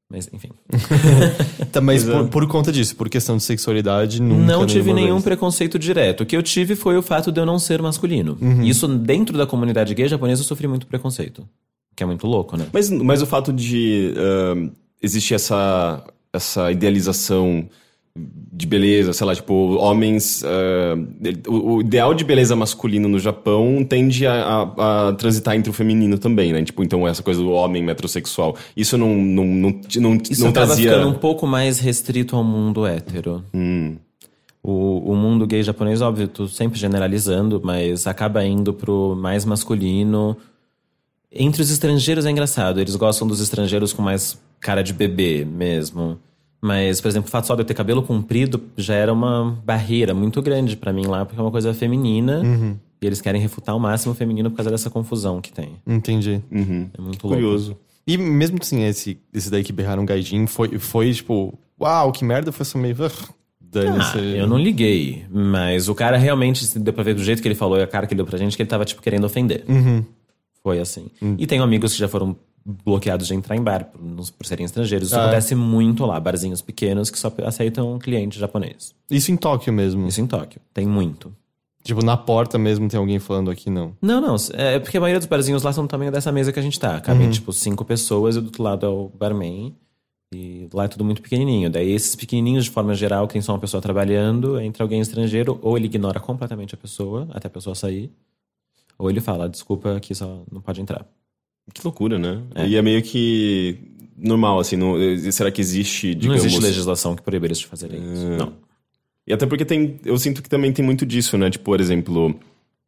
Mas, enfim. Tá, mas é. por, por conta disso, por questão de sexualidade, nunca não tive nenhum vez. preconceito direto. O que eu tive foi o fato de eu não ser masculino. Uhum. Isso, dentro da comunidade gay japonesa, eu sofri muito preconceito. Que é muito louco, né? Mas, mas o fato de ah, existir essa, essa idealização de beleza, sei lá, tipo, homens. ah, o, o ideal de beleza masculino no Japão tende a, a- a transitar entre o feminino também, né? Tipo, então essa coisa do homem metrosexual. Isso não, não, não, não, Isso não trazia. ficando um pouco mais restrito ao mundo hétero. Hum. O, o mundo gay japonês, óbvio, tô sempre generalizando, mas acaba indo pro mais masculino. Entre os estrangeiros é engraçado, eles gostam dos estrangeiros com mais cara de bebê mesmo. Mas, por exemplo, o fato só de eu ter cabelo comprido já era uma barreira muito grande pra mim lá, porque é uma coisa feminina. E eles querem refutar ao máximo o feminino por causa dessa confusão que tem. Entendi. É muito louco. Curioso. E mesmo assim, esse, esse daí que berraram gaijin foi, foi tipo, uau, que merda, foi só meio. "Ugh, Dane-se. Ah, eu não liguei, mas o cara realmente, deu pra ver do jeito que ele falou e a cara que ele deu pra gente, que ele tava, tipo, querendo ofender. Foi assim. E tenho amigos que já foram bloqueados de entrar em bar por, por serem estrangeiros. Isso Ah, é? acontece muito lá, barzinhos pequenos que só aceitam cliente japonês. Isso em Tóquio mesmo. Isso em Tóquio. Tem muito. Tipo, na porta mesmo tem alguém falando aqui, não. Não, não. É porque a maioria dos barzinhos lá são do tamanho dessa mesa que a gente tá. Cabem, tipo, cinco pessoas e do outro lado é o barman. E lá é tudo muito pequenininho. Daí esses pequenininhos, de forma geral, tem só uma pessoa trabalhando, entra alguém estrangeiro, ou ele ignora completamente a pessoa, até a pessoa sair. Ou ele fala, desculpa, aqui só não pode entrar. Que loucura, né? É. E é meio que normal, assim. Não, será que existe, não digamos... existe legislação que proíbe eles de fazerem isso. Não. E até porque tem. Eu sinto que também tem muito disso, né? Tipo, por exemplo,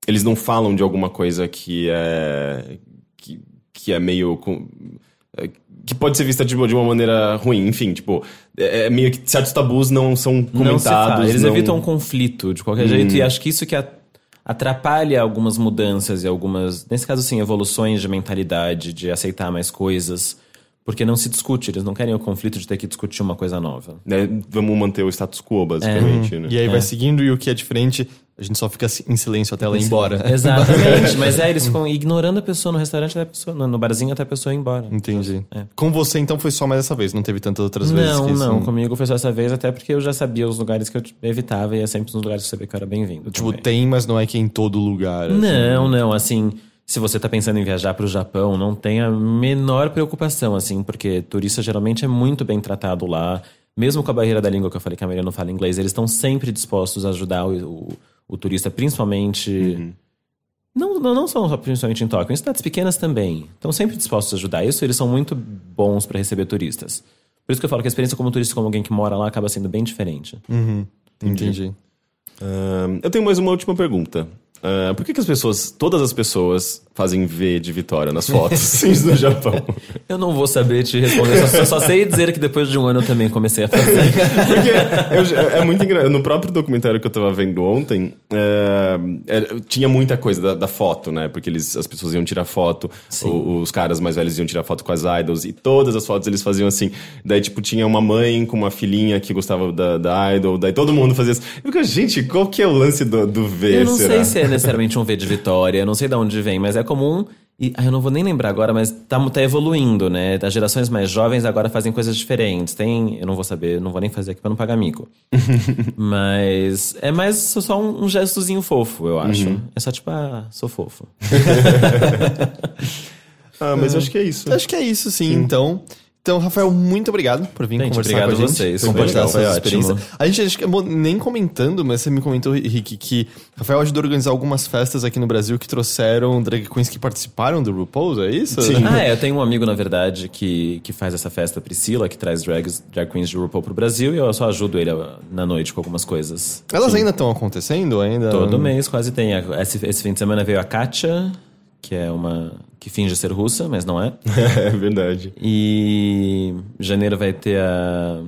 eles não falam de alguma coisa que é. que, que é meio. com- é, que pode ser vista tipo, de uma maneira ruim, enfim, tipo, é, é meio que certos tabus não são comentados. Não se fala. Eles não- evitam um conflito de qualquer jeito, e acho que isso que a- atrapalha algumas mudanças e algumas, nesse caso sim, evoluções de mentalidade, de aceitar mais coisas, porque não se discute, eles não querem o conflito de ter que discutir uma coisa nova. né, vamos manter o status quo, basicamente, né? E aí vai seguindo e o que é diferente, a gente só fica em silêncio até ela ir embora. Exatamente, mas é, eles ficam ignorando a pessoa no restaurante, até pessoa, no barzinho até a pessoa ir embora. Entendi. É. Com você, então, foi só mais essa vez, não teve tantas outras vezes Não, não, comigo foi só essa vez, até porque eu já sabia os lugares que eu evitava e é sempre nos lugares que eu sabia que eu era bem-vindo. Tipo, também. tem, mas não é que é em todo lugar. assim. Não, não, assim, se você tá pensando em viajar pro Japão, não tenha a menor preocupação, assim, porque turista geralmente é muito bem tratado lá. Mesmo com a barreira da língua que eu falei que a maioria não fala inglês, eles estão sempre dispostos a ajudar o, o, o turista, principalmente. Não, não, não só principalmente em Tóquio, em cidades pequenas também. Estão sempre dispostos a ajudar. Isso eles são muito bons para receber turistas. Por isso que eu falo que a experiência como turista, como alguém que mora lá, acaba sendo bem diferente. Entendi. Ahn, eu tenho mais uma última pergunta. Uh, por que, que as pessoas, todas as pessoas, fazem V de Vitória nas fotos do Japão? Eu não vou saber te responder, só, só sei dizer que depois de um ano eu também comecei a fazer. Porque eu, é muito engraçado. No próprio documentário que eu tava vendo ontem, uh, é, tinha muita coisa da, da, foto, né? Porque eles, as pessoas iam tirar foto, o, os caras mais velhos iam tirar foto com as idols, e todas as fotos eles faziam assim. Daí, tipo, tinha uma mãe com uma filhinha que gostava da, da idol, daí todo mundo fazia isso. Eu fico, gente, qual que é o lance do, do V? Eu não será? sei se é necessariamente um V de Vitória, não sei de onde vem, mas é comum. E ah, eu não vou nem lembrar agora, mas tá, tá evoluindo, né? As gerações mais jovens agora fazem coisas diferentes. Tem. Eu não vou saber, não vou nem fazer aqui pra não pagar mico. mas é mais só um, um gestozinho fofo, eu acho. Uhum. É só tipo, ah, sou fofo. ah, mas eu acho que é isso. Acho que é isso, sim. sim. Então. Então, Rafael, muito obrigado por vir gente, conversar com a gente. Vocês. Compartilhar essa experiência. A gente que nem comentando, mas você me comentou, Rick, que Rafael ajudou a organizar algumas festas aqui no Brasil que trouxeram drag queens que participaram do RuPaul's, é isso? Sim. ah, é, eu tenho um amigo, na verdade, que, que faz essa festa, Priscila, que traz drags, drag queens de RuPaul pro Brasil e eu só ajudo ele na noite com algumas coisas. Elas Sim. ainda estão acontecendo? ainda? Todo mês quase tem. Esse, esse fim de semana veio a Katia, que é uma que finge ser russa, mas não é. é verdade. E janeiro vai ter a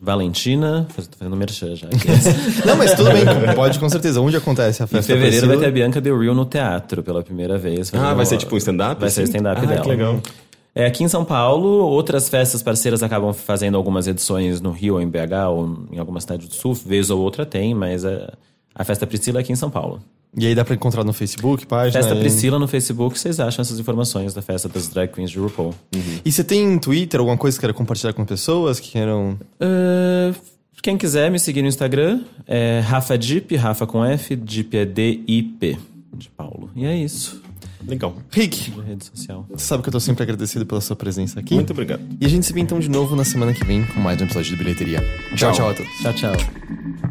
Valentina, tô fazendo merchan já. não, mas tudo bem, pode com certeza. Onde acontece a festa? Em fevereiro vai ter a Bianca Del Rio no teatro pela primeira vez. Ah, vai ser tipo um stand-up? Vai ser assim? stand-up ah, dela. Que legal. É aqui em São Paulo, outras festas parceiras acabam fazendo algumas edições no Rio ou em BH ou em alguma cidade do Sul, vez ou outra tem, mas a, a festa Priscila é aqui em São Paulo. E aí dá pra encontrar no Facebook, página? Festa Priscila no Facebook, vocês acham essas informações da festa das drag queens de RuPaul. Uhum. E você tem Twitter, alguma coisa que queira compartilhar com pessoas que queiram... Uh, quem quiser me seguir no Instagram, é Rafa Dip, Rafa com F, Dip é D-I-P, de Paulo. E é isso. Legal. Rick, rede social. Você sabe que eu tô sempre agradecido pela sua presença aqui. Muito obrigado. E a gente se vê então de novo na semana que vem com mais um episódio de Bilheteria. Tchau, tchau, tchau a todos. Tchau, tchau.